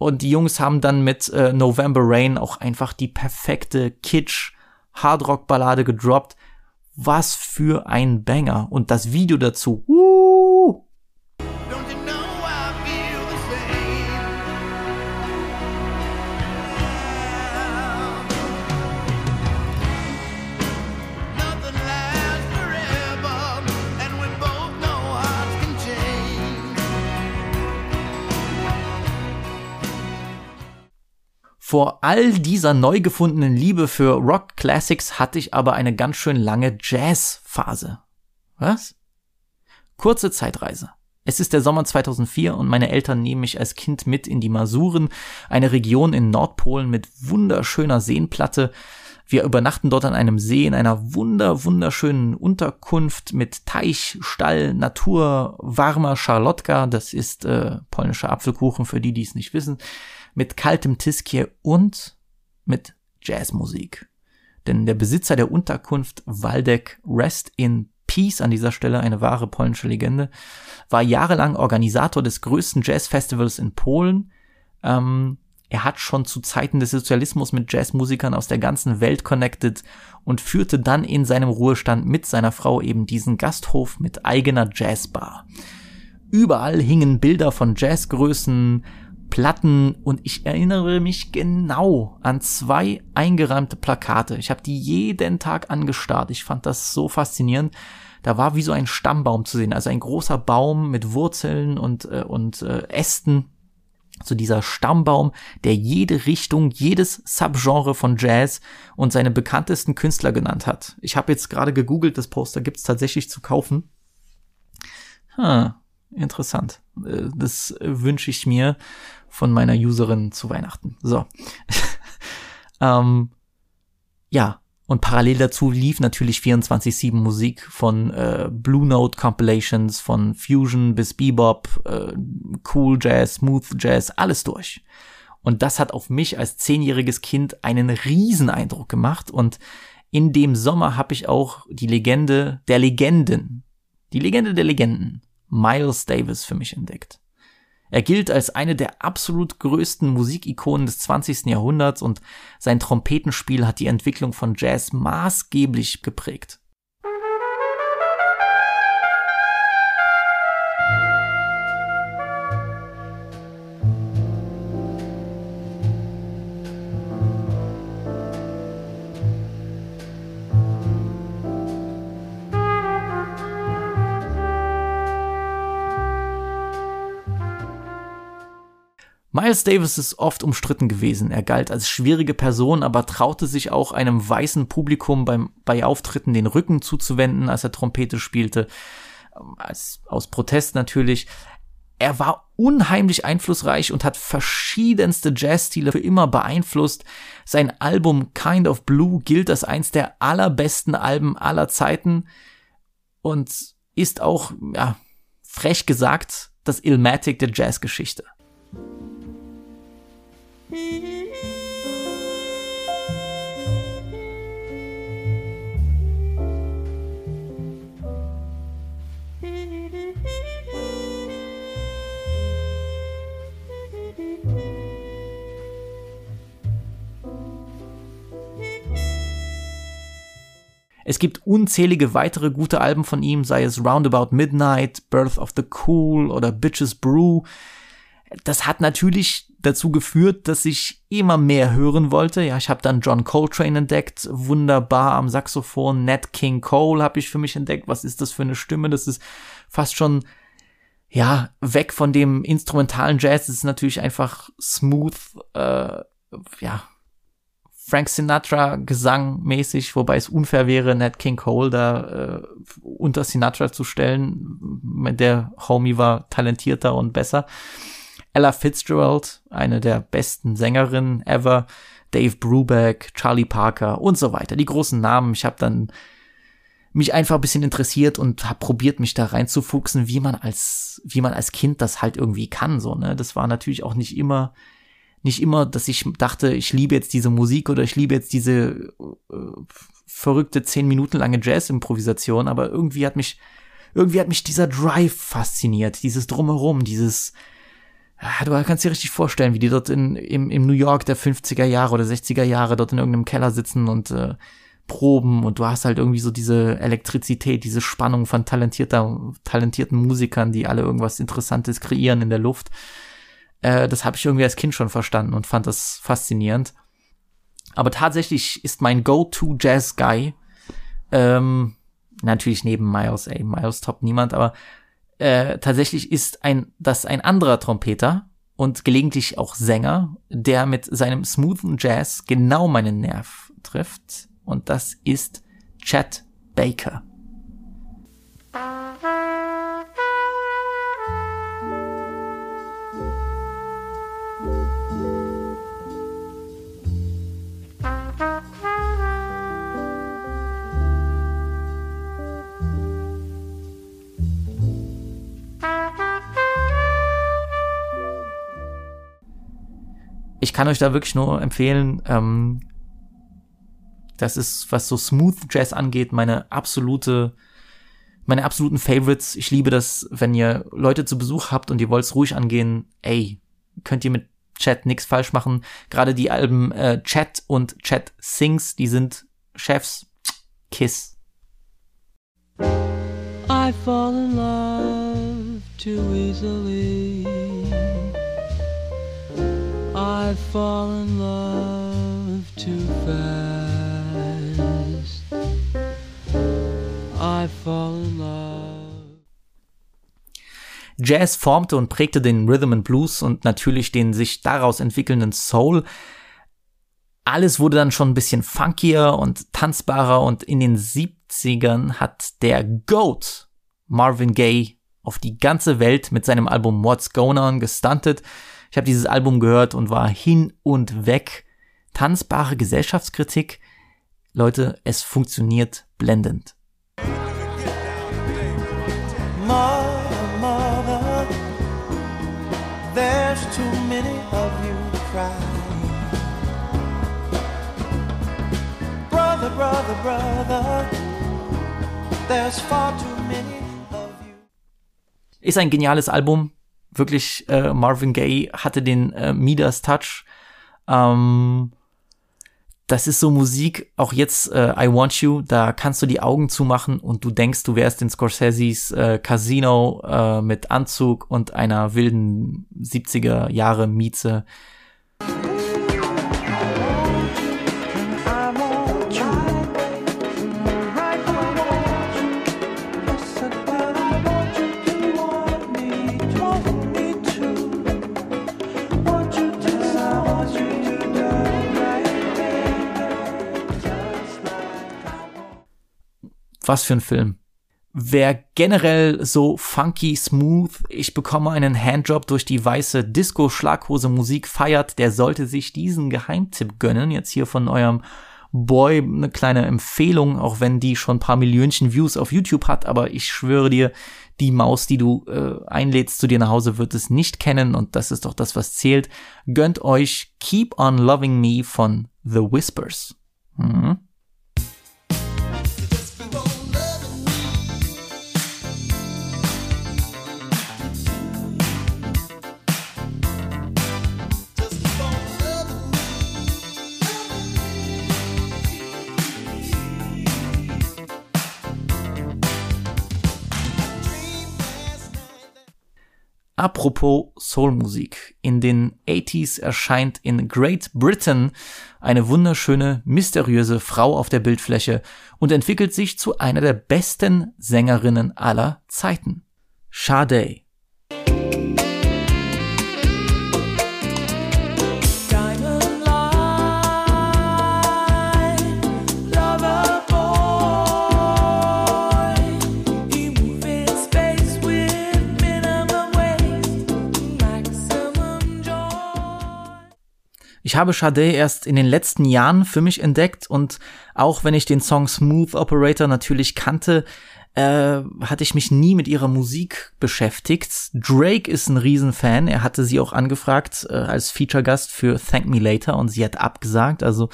S1: Und die Jungs haben dann mit äh, November Rain auch einfach die perfekte Kitsch Hardrock Ballade gedroppt. Was für ein Banger und das Video dazu. Uh, Vor all dieser neu gefundenen Liebe für Rock Classics hatte ich aber eine ganz schön lange Jazz-Phase. Was? Kurze Zeitreise. Es ist der Sommer 2004 und meine Eltern nehmen mich als Kind mit in die Masuren, eine Region in Nordpolen mit wunderschöner Seenplatte, Wir übernachten dort an einem See in einer wunder, wunderschönen Unterkunft mit Teich, Stall, Natur, warmer Charlotka, das ist äh, polnischer Apfelkuchen für die, die es nicht wissen, mit kaltem Tiskier und mit Jazzmusik. Denn der Besitzer der Unterkunft, Waldeck Rest in Peace, an dieser Stelle eine wahre polnische Legende, war jahrelang Organisator des größten Jazzfestivals in Polen. Ähm, er hat schon zu Zeiten des Sozialismus mit Jazzmusikern aus der ganzen Welt connected und führte dann in seinem Ruhestand mit seiner Frau eben diesen Gasthof mit eigener Jazzbar. Überall hingen Bilder von Jazzgrößen, Platten und ich erinnere mich genau an zwei eingerahmte Plakate. Ich habe die jeden Tag angestarrt. Ich fand das so faszinierend. Da war wie so ein Stammbaum zu sehen, also ein großer Baum mit Wurzeln und, äh, und äh, Ästen. So dieser Stammbaum, der jede Richtung, jedes Subgenre von Jazz und seine bekanntesten Künstler genannt hat. Ich habe jetzt gerade gegoogelt, das Poster gibt's tatsächlich zu kaufen. Hm, interessant. Äh, Das wünsche ich mir von meiner Userin zu Weihnachten. So. ähm, ja, und parallel dazu lief natürlich 24-7 Musik von äh, Blue Note Compilations, von Fusion bis Bebop, äh, Cool Jazz, Smooth Jazz, alles durch. Und das hat auf mich als zehnjähriges Kind einen riesen Eindruck gemacht. Und in dem Sommer habe ich auch die Legende der Legenden, die Legende der Legenden, Miles Davis für mich entdeckt. Er gilt als eine der absolut größten Musikikonen des 20. Jahrhunderts und sein Trompetenspiel hat die Entwicklung von Jazz maßgeblich geprägt. Miles Davis ist oft umstritten gewesen. Er galt als schwierige Person, aber traute sich auch einem weißen Publikum beim, bei Auftritten den Rücken zuzuwenden, als er Trompete spielte. Ähm, Als, aus Protest natürlich. Er war unheimlich einflussreich und hat verschiedenste Jazzstile für immer beeinflusst. Sein Album Kind of Blue gilt als eins der allerbesten Alben aller Zeiten und ist auch, ja, frech gesagt, das Ilmatic der Jazzgeschichte. Es gibt unzählige weitere gute Alben von ihm, sei es Roundabout Midnight, Birth of the Cool oder Bitches Brew. Das hat natürlich dazu geführt, dass ich immer mehr hören wollte. Ja, ich habe dann John Coltrane entdeckt, wunderbar am Saxophon. Nat King Cole habe ich für mich entdeckt. Was ist das für eine Stimme? Das ist fast schon ja weg von dem instrumentalen Jazz. Das ist natürlich einfach smooth, äh, ja Frank Sinatra Gesang mäßig, wobei es unfair wäre, Nat King Cole da äh, unter Sinatra zu stellen. Der Homie war talentierter und besser. Ella Fitzgerald, eine der besten Sängerinnen ever, Dave Brubeck, Charlie Parker und so weiter. Die großen Namen. Ich habe dann mich einfach ein bisschen interessiert und habe probiert, mich da reinzufuchsen, wie man als wie man als Kind das halt irgendwie kann. So ne, das war natürlich auch nicht immer nicht immer, dass ich dachte, ich liebe jetzt diese Musik oder ich liebe jetzt diese äh, verrückte zehn Minuten lange Jazz-Improvisation, aber irgendwie hat mich irgendwie hat mich dieser Drive fasziniert, dieses drumherum, dieses Du kannst dir richtig vorstellen, wie die dort in, im, im New York der 50er Jahre oder 60er Jahre dort in irgendeinem Keller sitzen und äh, proben und du hast halt irgendwie so diese Elektrizität, diese Spannung von talentierter, talentierten Musikern, die alle irgendwas Interessantes kreieren in der Luft. Äh, das habe ich irgendwie als Kind schon verstanden und fand das faszinierend. Aber tatsächlich ist mein Go-To-Jazz-Guy, ähm, natürlich neben Miles, ey, Miles top niemand, aber äh, tatsächlich ist ein, das ein anderer Trompeter und gelegentlich auch Sänger, der mit seinem smoothen Jazz genau meinen Nerv trifft. Und das ist Chet Baker. Ich kann euch da wirklich nur empfehlen, ähm, das ist, was so Smooth Jazz angeht, meine absolute, meine absoluten Favorites. Ich liebe das, wenn ihr Leute zu Besuch habt und ihr wollt es ruhig angehen, ey, könnt ihr mit Chat nix falsch machen. Gerade die Alben äh, Chat und Chat Sings, die sind Chefs. Kiss.
S7: I fall in love too easily. I fall in love too fast. I fall in love.
S1: Jazz formte und prägte den Rhythm and Blues und natürlich den sich daraus entwickelnden Soul. Alles wurde dann schon ein bisschen funkier und tanzbarer und in den 70ern hat der GOAT Marvin Gaye auf die ganze Welt mit seinem Album What's Going On gestuntet. Ich habe dieses Album gehört und war hin und weg. Tanzbare Gesellschaftskritik. Leute, es funktioniert blendend. Ist ein geniales Album. Wirklich, äh, Marvin Gaye hatte den äh, Midas Touch. Ähm, das ist so Musik, auch jetzt äh, I Want You, da kannst du die Augen zumachen und du denkst, du wärst in Scorseses äh, Casino äh, mit Anzug und einer wilden 70er Jahre Mieze. Was für ein Film. Wer generell so funky, smooth, ich bekomme einen Handjob durch die weiße Disco-Schlaghose-Musik feiert, der sollte sich diesen Geheimtipp gönnen. Jetzt hier von eurem Boy eine kleine Empfehlung, auch wenn die schon ein paar Millionchen Views auf YouTube hat, aber ich schwöre dir, die Maus, die du äh, einlädst zu dir nach Hause, wird es nicht kennen und das ist doch das, was zählt. Gönnt euch Keep on Loving Me von The Whispers. Mhm. Apropos Soulmusik. In den 80s erscheint in Great Britain eine wunderschöne, mysteriöse Frau auf der Bildfläche und entwickelt sich zu einer der besten Sängerinnen aller Zeiten. Sade. Ich habe Sade erst in den letzten Jahren für mich entdeckt und auch wenn ich den Song Smooth Operator natürlich kannte, äh, hatte ich mich nie mit ihrer Musik beschäftigt. Drake ist ein Riesenfan. Er hatte sie auch angefragt äh, als Feature-Gast für Thank Me Later und sie hat abgesagt. Also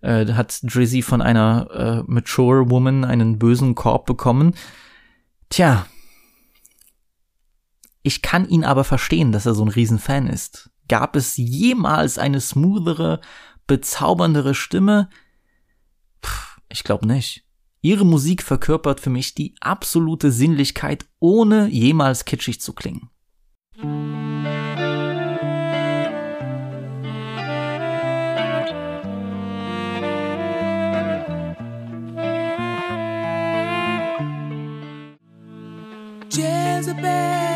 S1: äh, hat Drizzy von einer äh, mature Woman einen bösen Korb bekommen. Tja, ich kann ihn aber verstehen, dass er so ein Riesenfan ist. Gab es jemals eine smoothere, bezauberndere Stimme? Puh, ich glaube nicht. Ihre Musik verkörpert für mich die absolute Sinnlichkeit, ohne jemals kitschig zu klingen.
S7: Jezebel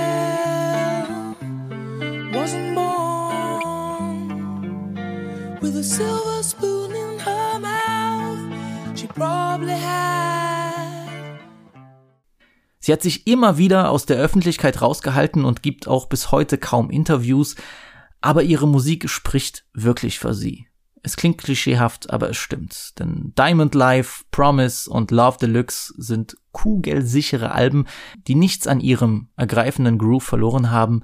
S7: silver spoon in her mouth. She probably had.
S1: Sie hat sich immer wieder aus der Öffentlichkeit rausgehalten und gibt auch bis heute kaum Interviews, aber ihre Musik spricht wirklich für sie. Es klingt klischeehaft, aber es stimmt. Denn Diamond Life, Promise und Love Deluxe sind kugelsichere Alben, die nichts an ihrem ergreifenden Groove verloren haben.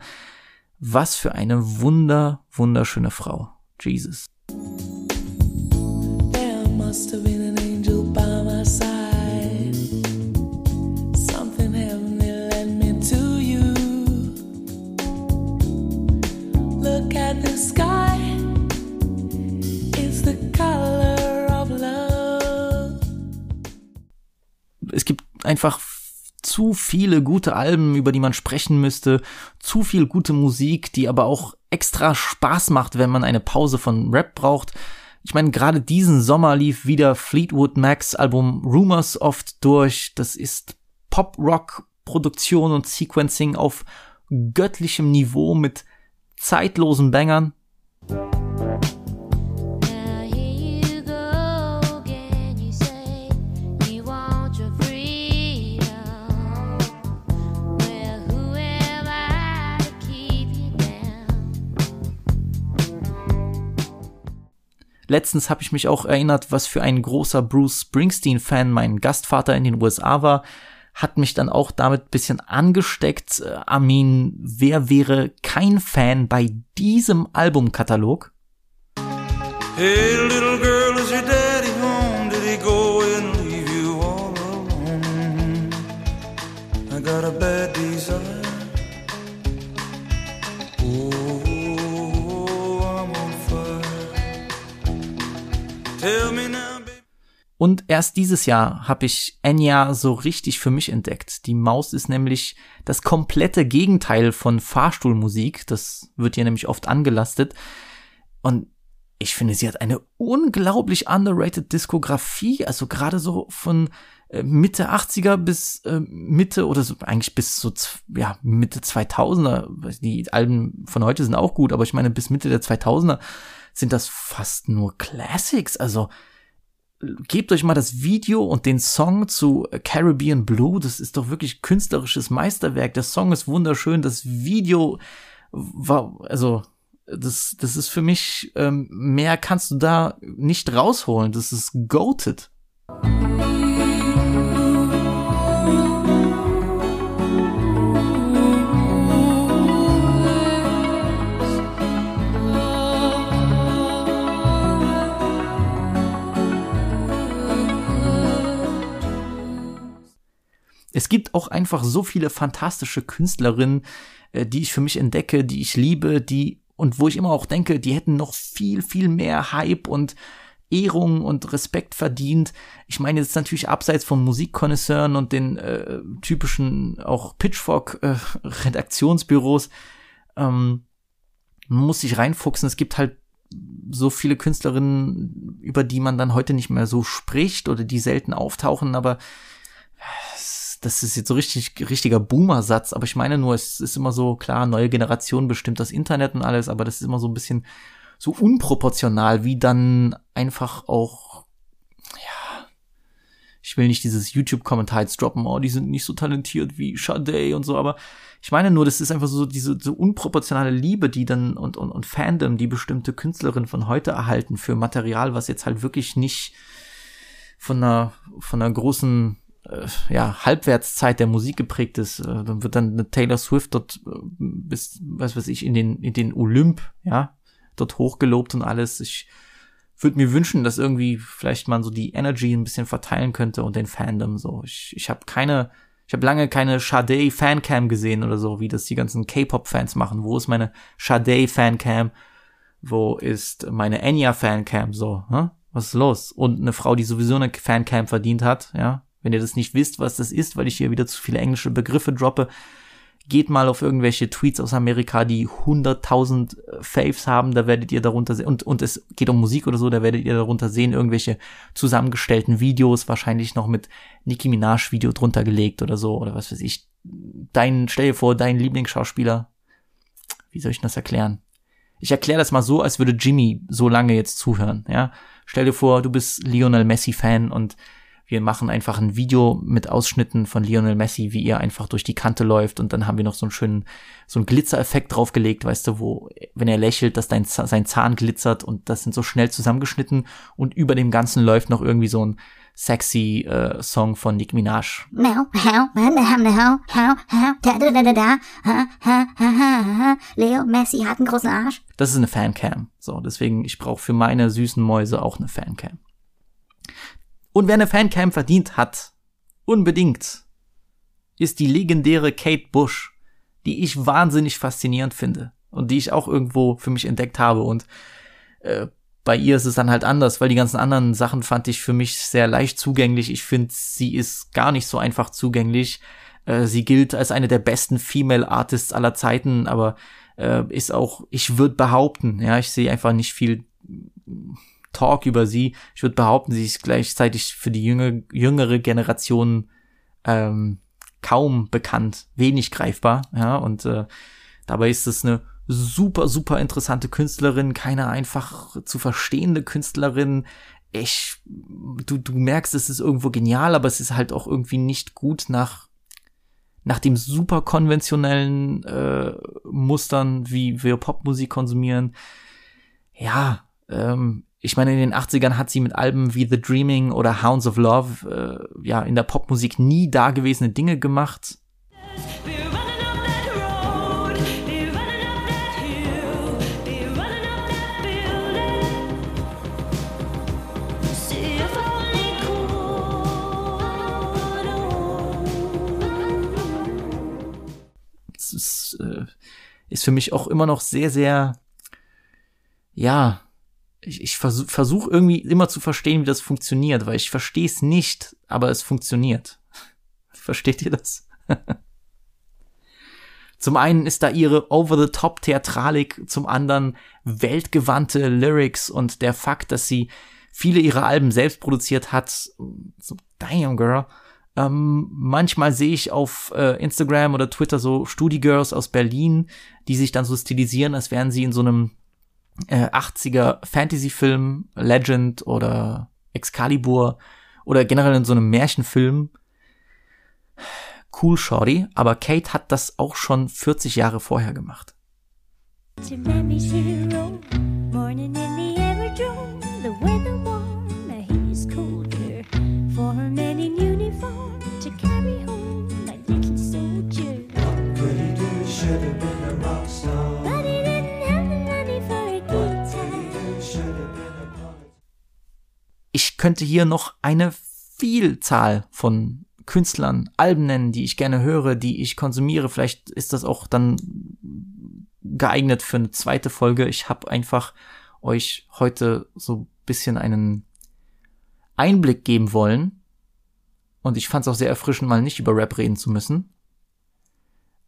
S1: Was für eine wunder, wunderschöne Frau. Jesus. Es gibt einfach zu viele gute Alben, über die man sprechen müsste, zu viel gute Musik, die aber auch extra Spaß macht, wenn man eine Pause von Rap braucht. Ich meine, gerade diesen Sommer lief wieder Fleetwood Macs Album Rumors oft durch. Das ist Pop-Rock-Produktion und Sequencing auf göttlichem Niveau mit zeitlosen Bangern. Letztens habe ich mich auch erinnert, was für ein großer Bruce Springsteen-Fan mein Gastvater in den USA war. Hat mich dann auch damit bisschen angesteckt. Äh, Armin, wer wäre kein Fan bei diesem Albumkatalog?
S7: Hey,
S1: Und erst dieses Jahr habe ich Enya so richtig für mich entdeckt. Die Maus ist nämlich das komplette Gegenteil von Fahrstuhlmusik. Das wird ihr nämlich oft angelastet. Und ich finde, sie hat eine unglaublich underrated Diskografie. Also gerade so von äh, Mitte 80er bis äh, Mitte oder so, eigentlich bis so, ja, Mitte 2000er. Die Alben von heute sind auch gut, aber ich meine, bis Mitte der 2000er sind das fast nur Classics. Also, gebt euch mal das Video und den Song zu Caribbean Blue. Das ist doch wirklich künstlerisches Meisterwerk. Der Song ist wunderschön. Das Video war, also, das, das ist für mich, ähm, mehr kannst du da nicht rausholen. Das ist goated. Es gibt auch einfach so viele fantastische Künstlerinnen, äh, die ich für mich entdecke, die ich liebe, die und wo ich immer auch denke, die hätten noch viel, viel mehr Hype und Ehrung und Respekt verdient. Ich meine jetzt natürlich abseits von Musikkonnoisseuren und den äh, typischen auch Pitchfork-Redaktionsbüros. ähm, man muss sich reinfuchsen. Es gibt halt so viele Künstlerinnen, über die man dann heute nicht mehr so spricht oder die selten auftauchen, aber das ist jetzt so richtig, richtiger Boomer-Satz, aber ich meine nur, es ist immer so, klar, neue Generation bestimmt das Internet und alles, aber das ist immer so ein bisschen so unproportional, wie dann einfach auch, ja, ich will nicht dieses YouTube-Kommentar jetzt droppen, oh, die sind nicht so talentiert wie Sade und so, aber ich meine nur, das ist einfach so diese so unproportionale Liebe, die dann und, und, und Fandom, die bestimmte Künstlerinnen von heute erhalten für Material, was jetzt halt wirklich nicht von einer, von einer großen ja, Halbwertszeit der Musik geprägt ist, äh, dann wird dann eine Taylor Swift dort äh, bis, was weiß ich, in den, in den Olymp, ja, dort hochgelobt und alles. Ich würde mir wünschen, dass irgendwie vielleicht man so die Energy ein bisschen verteilen könnte und den Fandom so. Ich, ich habe keine, ich habe lange keine Sade Fancam gesehen oder so, wie das die ganzen K-Pop-Fans machen. Wo ist meine Sade Fancam? Wo ist meine Enya Fancam? So, hä? was ist los? Und eine Frau, die sowieso eine Fancam verdient hat, ja. Wenn ihr das nicht wisst, was das ist, weil ich hier wieder zu viele englische Begriffe droppe, geht mal auf irgendwelche Tweets aus Amerika, die 100.000 Faves haben, da werdet ihr darunter sehen, und, und es geht um Musik oder so, da werdet ihr darunter sehen, irgendwelche zusammengestellten Videos, wahrscheinlich noch mit Nicki Minaj Video drunter gelegt oder so, oder was weiß ich. Dein, stell dir vor, dein Lieblingsschauspieler, wie soll ich das erklären? Ich erkläre das mal so, als würde Jimmy so lange jetzt zuhören, ja. Stell dir vor, du bist Lionel Messi Fan und wir machen einfach ein Video mit Ausschnitten von Lionel Messi, wie er einfach durch die Kante läuft und dann haben wir noch so einen schönen, so einen Glitzereffekt draufgelegt, weißt du, wo, wenn er lächelt, dass dein, sein Zahn glitzert und das sind so schnell zusammengeschnitten und über dem Ganzen läuft noch irgendwie so ein sexy äh, Song von Nick Minaj.
S5: Leo Messi hat einen großen Arsch.
S1: Das ist eine Fancam. So, deswegen, ich brauche für meine süßen Mäuse auch eine Fancam. Und wer eine Fancam verdient hat, unbedingt, ist die legendäre Kate Bush, die ich wahnsinnig faszinierend finde und die ich auch irgendwo für mich entdeckt habe. Und äh, bei ihr ist es dann halt anders, weil die ganzen anderen Sachen fand ich für mich sehr leicht zugänglich. Ich finde, sie ist gar nicht so einfach zugänglich. Äh, sie gilt als eine der besten Female Artists aller Zeiten, aber äh, ist auch, ich würde behaupten, ja, ich sehe einfach nicht viel Talk über sie. Ich würde behaupten, sie ist gleichzeitig für die jüngere, jüngere Generation ähm, kaum bekannt, wenig greifbar, ja, und äh, dabei ist es eine super, super interessante Künstlerin, keine einfach zu verstehende Künstlerin. Ich, du, du merkst, es ist irgendwo genial, aber es ist halt auch irgendwie nicht gut nach, nach dem super konventionellen äh, Mustern, wie wir Popmusik konsumieren. Ja, ähm, ich meine, in den 80ern hat sie mit Alben wie The Dreaming oder Hounds of Love äh, ja in der Popmusik nie dagewesene Dinge gemacht. Ist, äh, ist für mich auch immer noch sehr, sehr, ja, ich, ich versuche versuch irgendwie immer zu verstehen, wie das funktioniert, weil ich verstehe es nicht, aber es funktioniert. Versteht ihr das? Zum einen ist da ihre over-the-top-Theatralik, zum anderen weltgewandte Lyrics und der Fakt, dass sie viele ihrer Alben selbst produziert hat. So, damn, girl. Ähm, manchmal sehe ich auf äh, Instagram oder Twitter so Studi-Girls aus Berlin, die sich dann so stilisieren, als wären sie in so einem äh, 80er Fantasy-Film, Legend oder Excalibur oder generell in so einem Märchenfilm. Cool, Shorty, aber Kate hat das auch schon 40 Jahre vorher gemacht.
S5: To Mammy's hero, morning in the
S1: Ich könnte hier noch eine Vielzahl von Künstlern, Alben nennen, die ich gerne höre, die ich konsumiere. Vielleicht ist das auch dann geeignet für eine zweite Folge. Ich habe einfach euch heute so bisschen einen Einblick geben wollen. Und ich fand es auch sehr erfrischend, mal nicht über Rap reden zu müssen.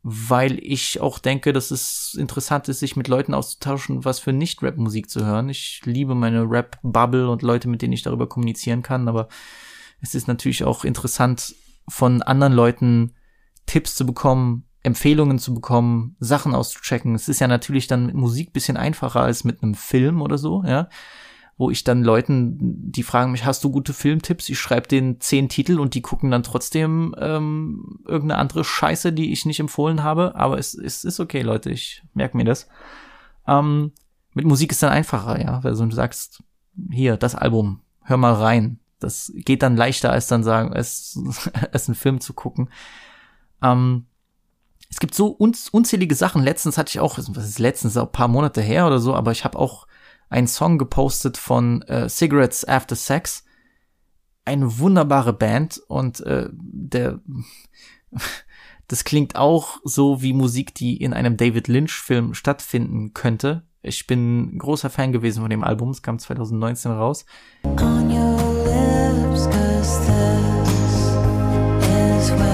S1: Weil ich auch denke, dass es interessant ist, sich mit Leuten auszutauschen, was für Nicht-Rap-Musik zu hören. Ich liebe meine Rap-Bubble und Leute, mit denen ich darüber kommunizieren kann, aber es ist natürlich auch interessant, von anderen Leuten Tipps zu bekommen, Empfehlungen zu bekommen, Sachen auszuchecken. Es ist ja natürlich dann mit Musik bisschen einfacher als mit einem Film oder so, ja. Wo ich dann Leuten, die fragen mich, hast du gute Filmtipps? Ich schreibe denen zehn Titel und die gucken dann trotzdem ähm, irgendeine andere Scheiße, die ich nicht empfohlen habe. Aber es, es ist okay, Leute, ich merke mir das. Ähm, mit Musik ist dann einfacher, ja, so du sagst, hier, das Album, hör mal rein. Das geht dann leichter, als dann sagen, es, es einen Film zu gucken. Ähm, es gibt so unz unzählige Sachen. Letztens hatte ich auch, was ist letztens, auch ein paar Monate her oder so, aber ich habe auch einen Song gepostet von äh, Cigarettes After Sex. Eine wunderbare Band und äh, der das klingt auch so wie Musik, die in einem David Lynch-Film stattfinden könnte. Ich bin großer Fan gewesen von dem Album, es kam 2019 raus.
S8: on your lips, 'cause this is where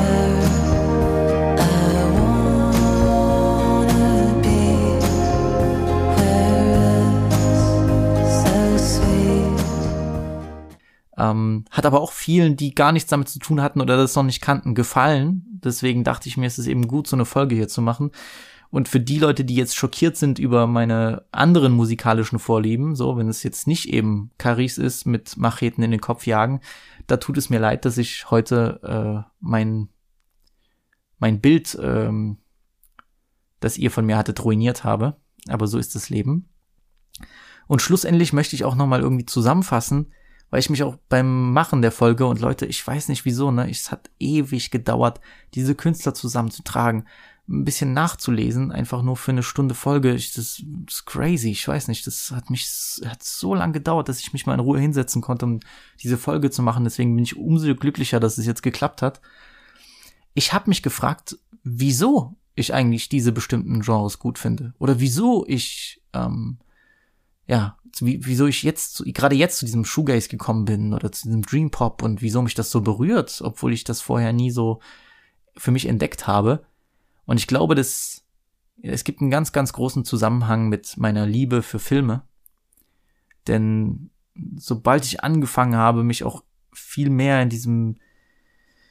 S1: Ähm, hat aber auch vielen, die gar nichts damit zu tun hatten oder das noch nicht kannten, gefallen. Deswegen dachte ich mir, es ist eben gut, so eine Folge hier zu machen. Und für die Leute, die jetzt schockiert sind über meine anderen musikalischen Vorlieben, so, wenn es jetzt nicht eben Caris ist mit Macheten in den Kopf jagen, da tut es mir leid, dass ich heute äh, mein, mein Bild, ähm, das ihr von mir hattet, ruiniert habe. Aber so ist das Leben. Und schlussendlich möchte ich auch nochmal irgendwie zusammenfassen, weil ich mich auch beim Machen der Folge und Leute, ich weiß nicht wieso, ne, es hat ewig gedauert, diese Künstler zusammenzutragen. ein bisschen nachzulesen, einfach nur für eine Stunde Folge. Ich, das, das ist crazy, ich weiß nicht. Das hat mich hat so lange gedauert, dass ich mich mal in Ruhe hinsetzen konnte, um diese Folge zu machen. Deswegen bin ich umso glücklicher, dass es jetzt geklappt hat. Ich habe mich gefragt, wieso ich eigentlich diese bestimmten Genres gut finde. Oder wieso ich, ähm, ja, wie, wieso ich jetzt, gerade jetzt zu diesem Shoegaze gekommen bin oder zu diesem Dream Pop und wieso mich das so berührt, obwohl ich das vorher nie so für mich entdeckt habe. Und ich glaube, dass es gibt einen ganz, ganz großen Zusammenhang mit meiner Liebe für Filme. Denn sobald ich angefangen habe, mich auch viel mehr in diesem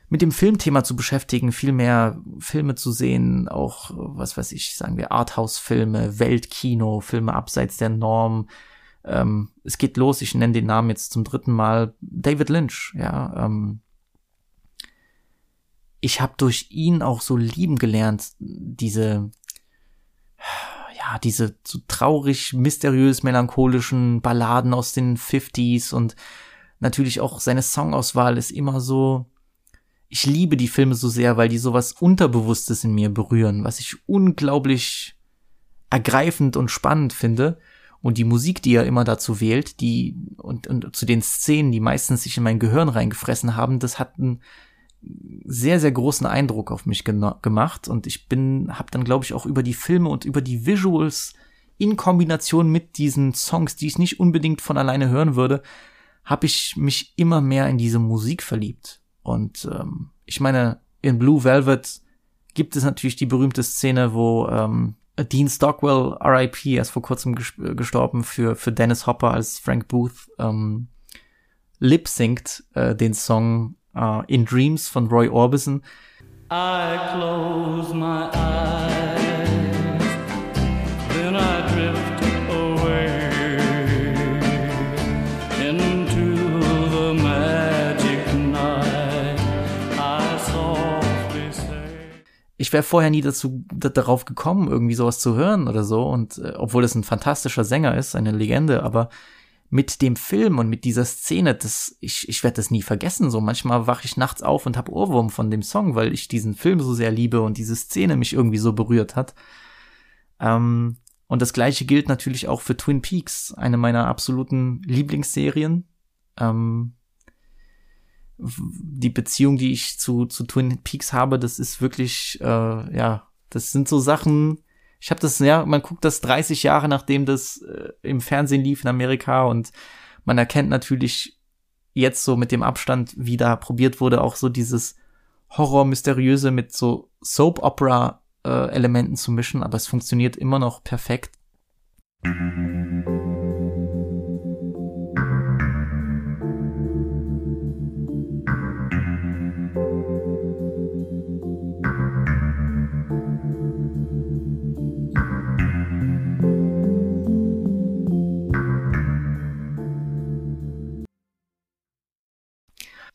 S1: mit dem Filmthema zu beschäftigen, viel mehr Filme zu sehen, auch, was weiß ich, sagen wir, Arthouse-Filme, Weltkino, Filme abseits der Norm. Ähm, es geht los, ich nenne den Namen jetzt zum dritten Mal, David Lynch, ja. Ähm, ich habe durch ihn auch so lieben gelernt, diese, ja, diese so traurig, mysteriös, melancholischen Balladen aus den 50s und natürlich auch seine Songauswahl ist immer so, ich liebe die Filme so sehr, weil die sowas Unterbewusstes in mir berühren, was ich unglaublich ergreifend und spannend finde. Und die Musik, die er immer dazu wählt, die und, und zu den Szenen, die meistens sich in mein Gehirn reingefressen haben, das hat einen sehr, sehr großen Eindruck auf mich gemacht. Und ich bin, habe dann, glaube ich, auch über die Filme und über die Visuals in Kombination mit diesen Songs, die ich nicht unbedingt von alleine hören würde, habe ich mich immer mehr in diese Musik verliebt. Und ähm, ich meine, in Blue Velvet gibt es natürlich die berühmte Szene, wo ähm, Dean Stockwell, RIP, erst vor kurzem ges- gestorben, für, für Dennis Hopper als Frank Booth ähm, lip singt äh, den Song äh, In Dreams von Roy Orbison.
S7: I close my eyes,
S1: ich wäre vorher nie dazu darauf gekommen, irgendwie sowas zu hören oder so. Und äh, obwohl es ein fantastischer Sänger ist, eine Legende, aber mit dem Film und mit dieser Szene, das ich ich werde das nie vergessen. So manchmal wache ich nachts auf und habe Ohrwurm von dem Song, weil ich diesen Film so sehr liebe und diese Szene mich irgendwie so berührt hat. Ähm, und das gleiche gilt natürlich auch für Twin Peaks, eine meiner absoluten Lieblingsserien. Ähm, die Beziehung, die ich zu, zu Twin Peaks habe, das ist wirklich, äh, ja, das sind so Sachen, ich habe das, ja, man guckt das 30 Jahre, nachdem das äh, im Fernsehen lief in Amerika und man erkennt natürlich jetzt so mit dem Abstand, wie da probiert wurde, auch so dieses Horror-Mysteriöse mit so Soap-Opera-Elementen zu mischen, aber es funktioniert immer noch perfekt.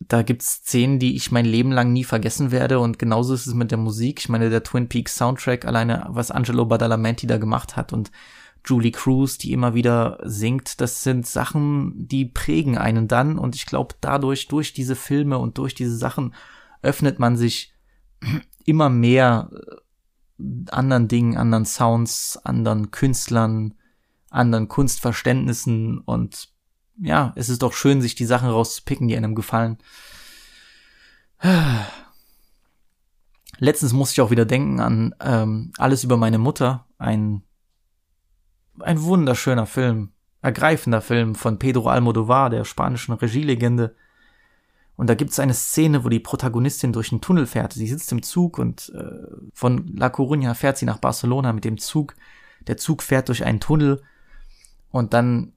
S1: Da gibt's Szenen, die ich mein Leben lang nie vergessen werde und genauso ist es mit der Musik. Ich meine, der Twin Peaks Soundtrack, alleine was Angelo Badalamenti da gemacht hat und Julie Cruz, die immer wieder singt, das sind Sachen, die prägen einen dann und ich glaube, dadurch, durch diese Filme und durch diese Sachen öffnet man sich immer mehr äh, anderen Dingen, anderen Sounds, anderen Künstlern, anderen Kunstverständnissen und ja, es ist doch schön, sich die Sachen rauszupicken, die einem gefallen. Letztens musste ich auch wieder denken an ähm, Alles über meine Mutter, ein, ein wunderschöner Film, ergreifender Film von Pedro Almodovar, der spanischen Regielegende. Und da gibt's eine Szene, wo die Protagonistin durch einen Tunnel fährt. Sie sitzt im Zug und äh, von La Coruña fährt sie nach Barcelona mit dem Zug. Der Zug fährt durch einen Tunnel und dann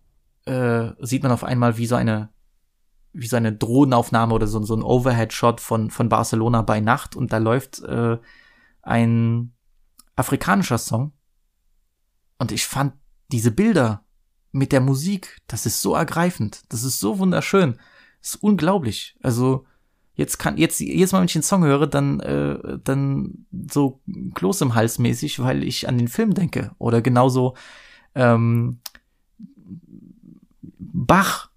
S1: äh, sieht man auf einmal wie so eine wie so eine Drohnenaufnahme oder so, so ein Overhead-Shot von, von Barcelona bei Nacht und da läuft äh, ein afrikanischer Song. Und ich fand diese Bilder mit der Musik, das ist so ergreifend, das ist so wunderschön, das ist unglaublich. Also jetzt kann jetzt jedes Mal, wenn ich den Song höre, dann äh, dann so Kloß im Hals mäßig, weil ich an den Film denke oder genauso ähm, Bach,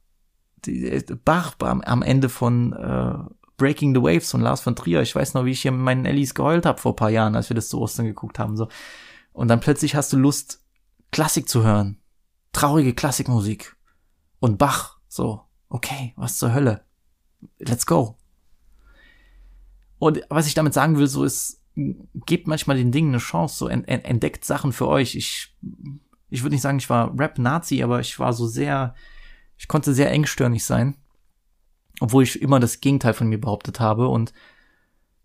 S1: die, Bach am, Ende von äh, Breaking the Waves von Lars von Trier. Ich weiß noch, wie ich hier mit meinen Ellis geheult habe vor paar Jahren, als wir das zu Ostern geguckt haben. So. Und dann plötzlich hast du Lust, Klassik zu hören. Traurige Klassikmusik. Und Bach. So, okay, was zur Hölle? Let's go. Und was ich damit sagen will, so ist, gebt manchmal den Dingen eine Chance, so en en entdeckt Sachen für euch. Ich, ich würde nicht sagen, ich war Rap-Nazi, aber ich war so sehr, ich konnte sehr engstirnig sein. Obwohl ich immer das Gegenteil von mir behauptet habe. Und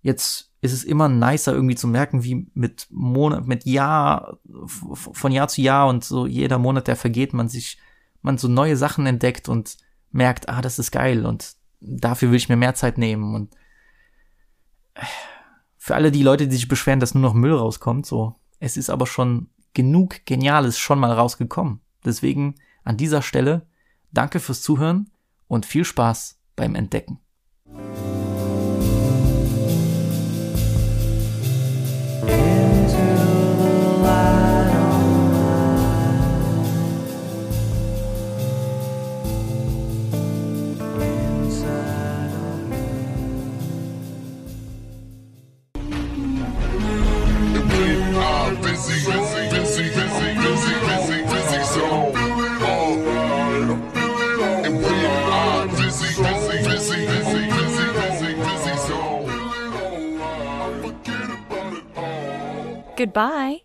S1: jetzt ist es immer nicer irgendwie zu merken, wie mit Monat, mit Jahr, von Jahr zu Jahr und so jeder Monat, der vergeht, man sich, man so neue Sachen entdeckt und merkt, ah, das ist geil und dafür will ich mir mehr Zeit nehmen und für alle die Leute, die sich beschweren, dass nur noch Müll rauskommt, so, es ist aber schon genug Geniales schon mal rausgekommen. Deswegen an dieser Stelle danke fürs Zuhören und viel Spaß beim Entdecken.
S9: Goodbye.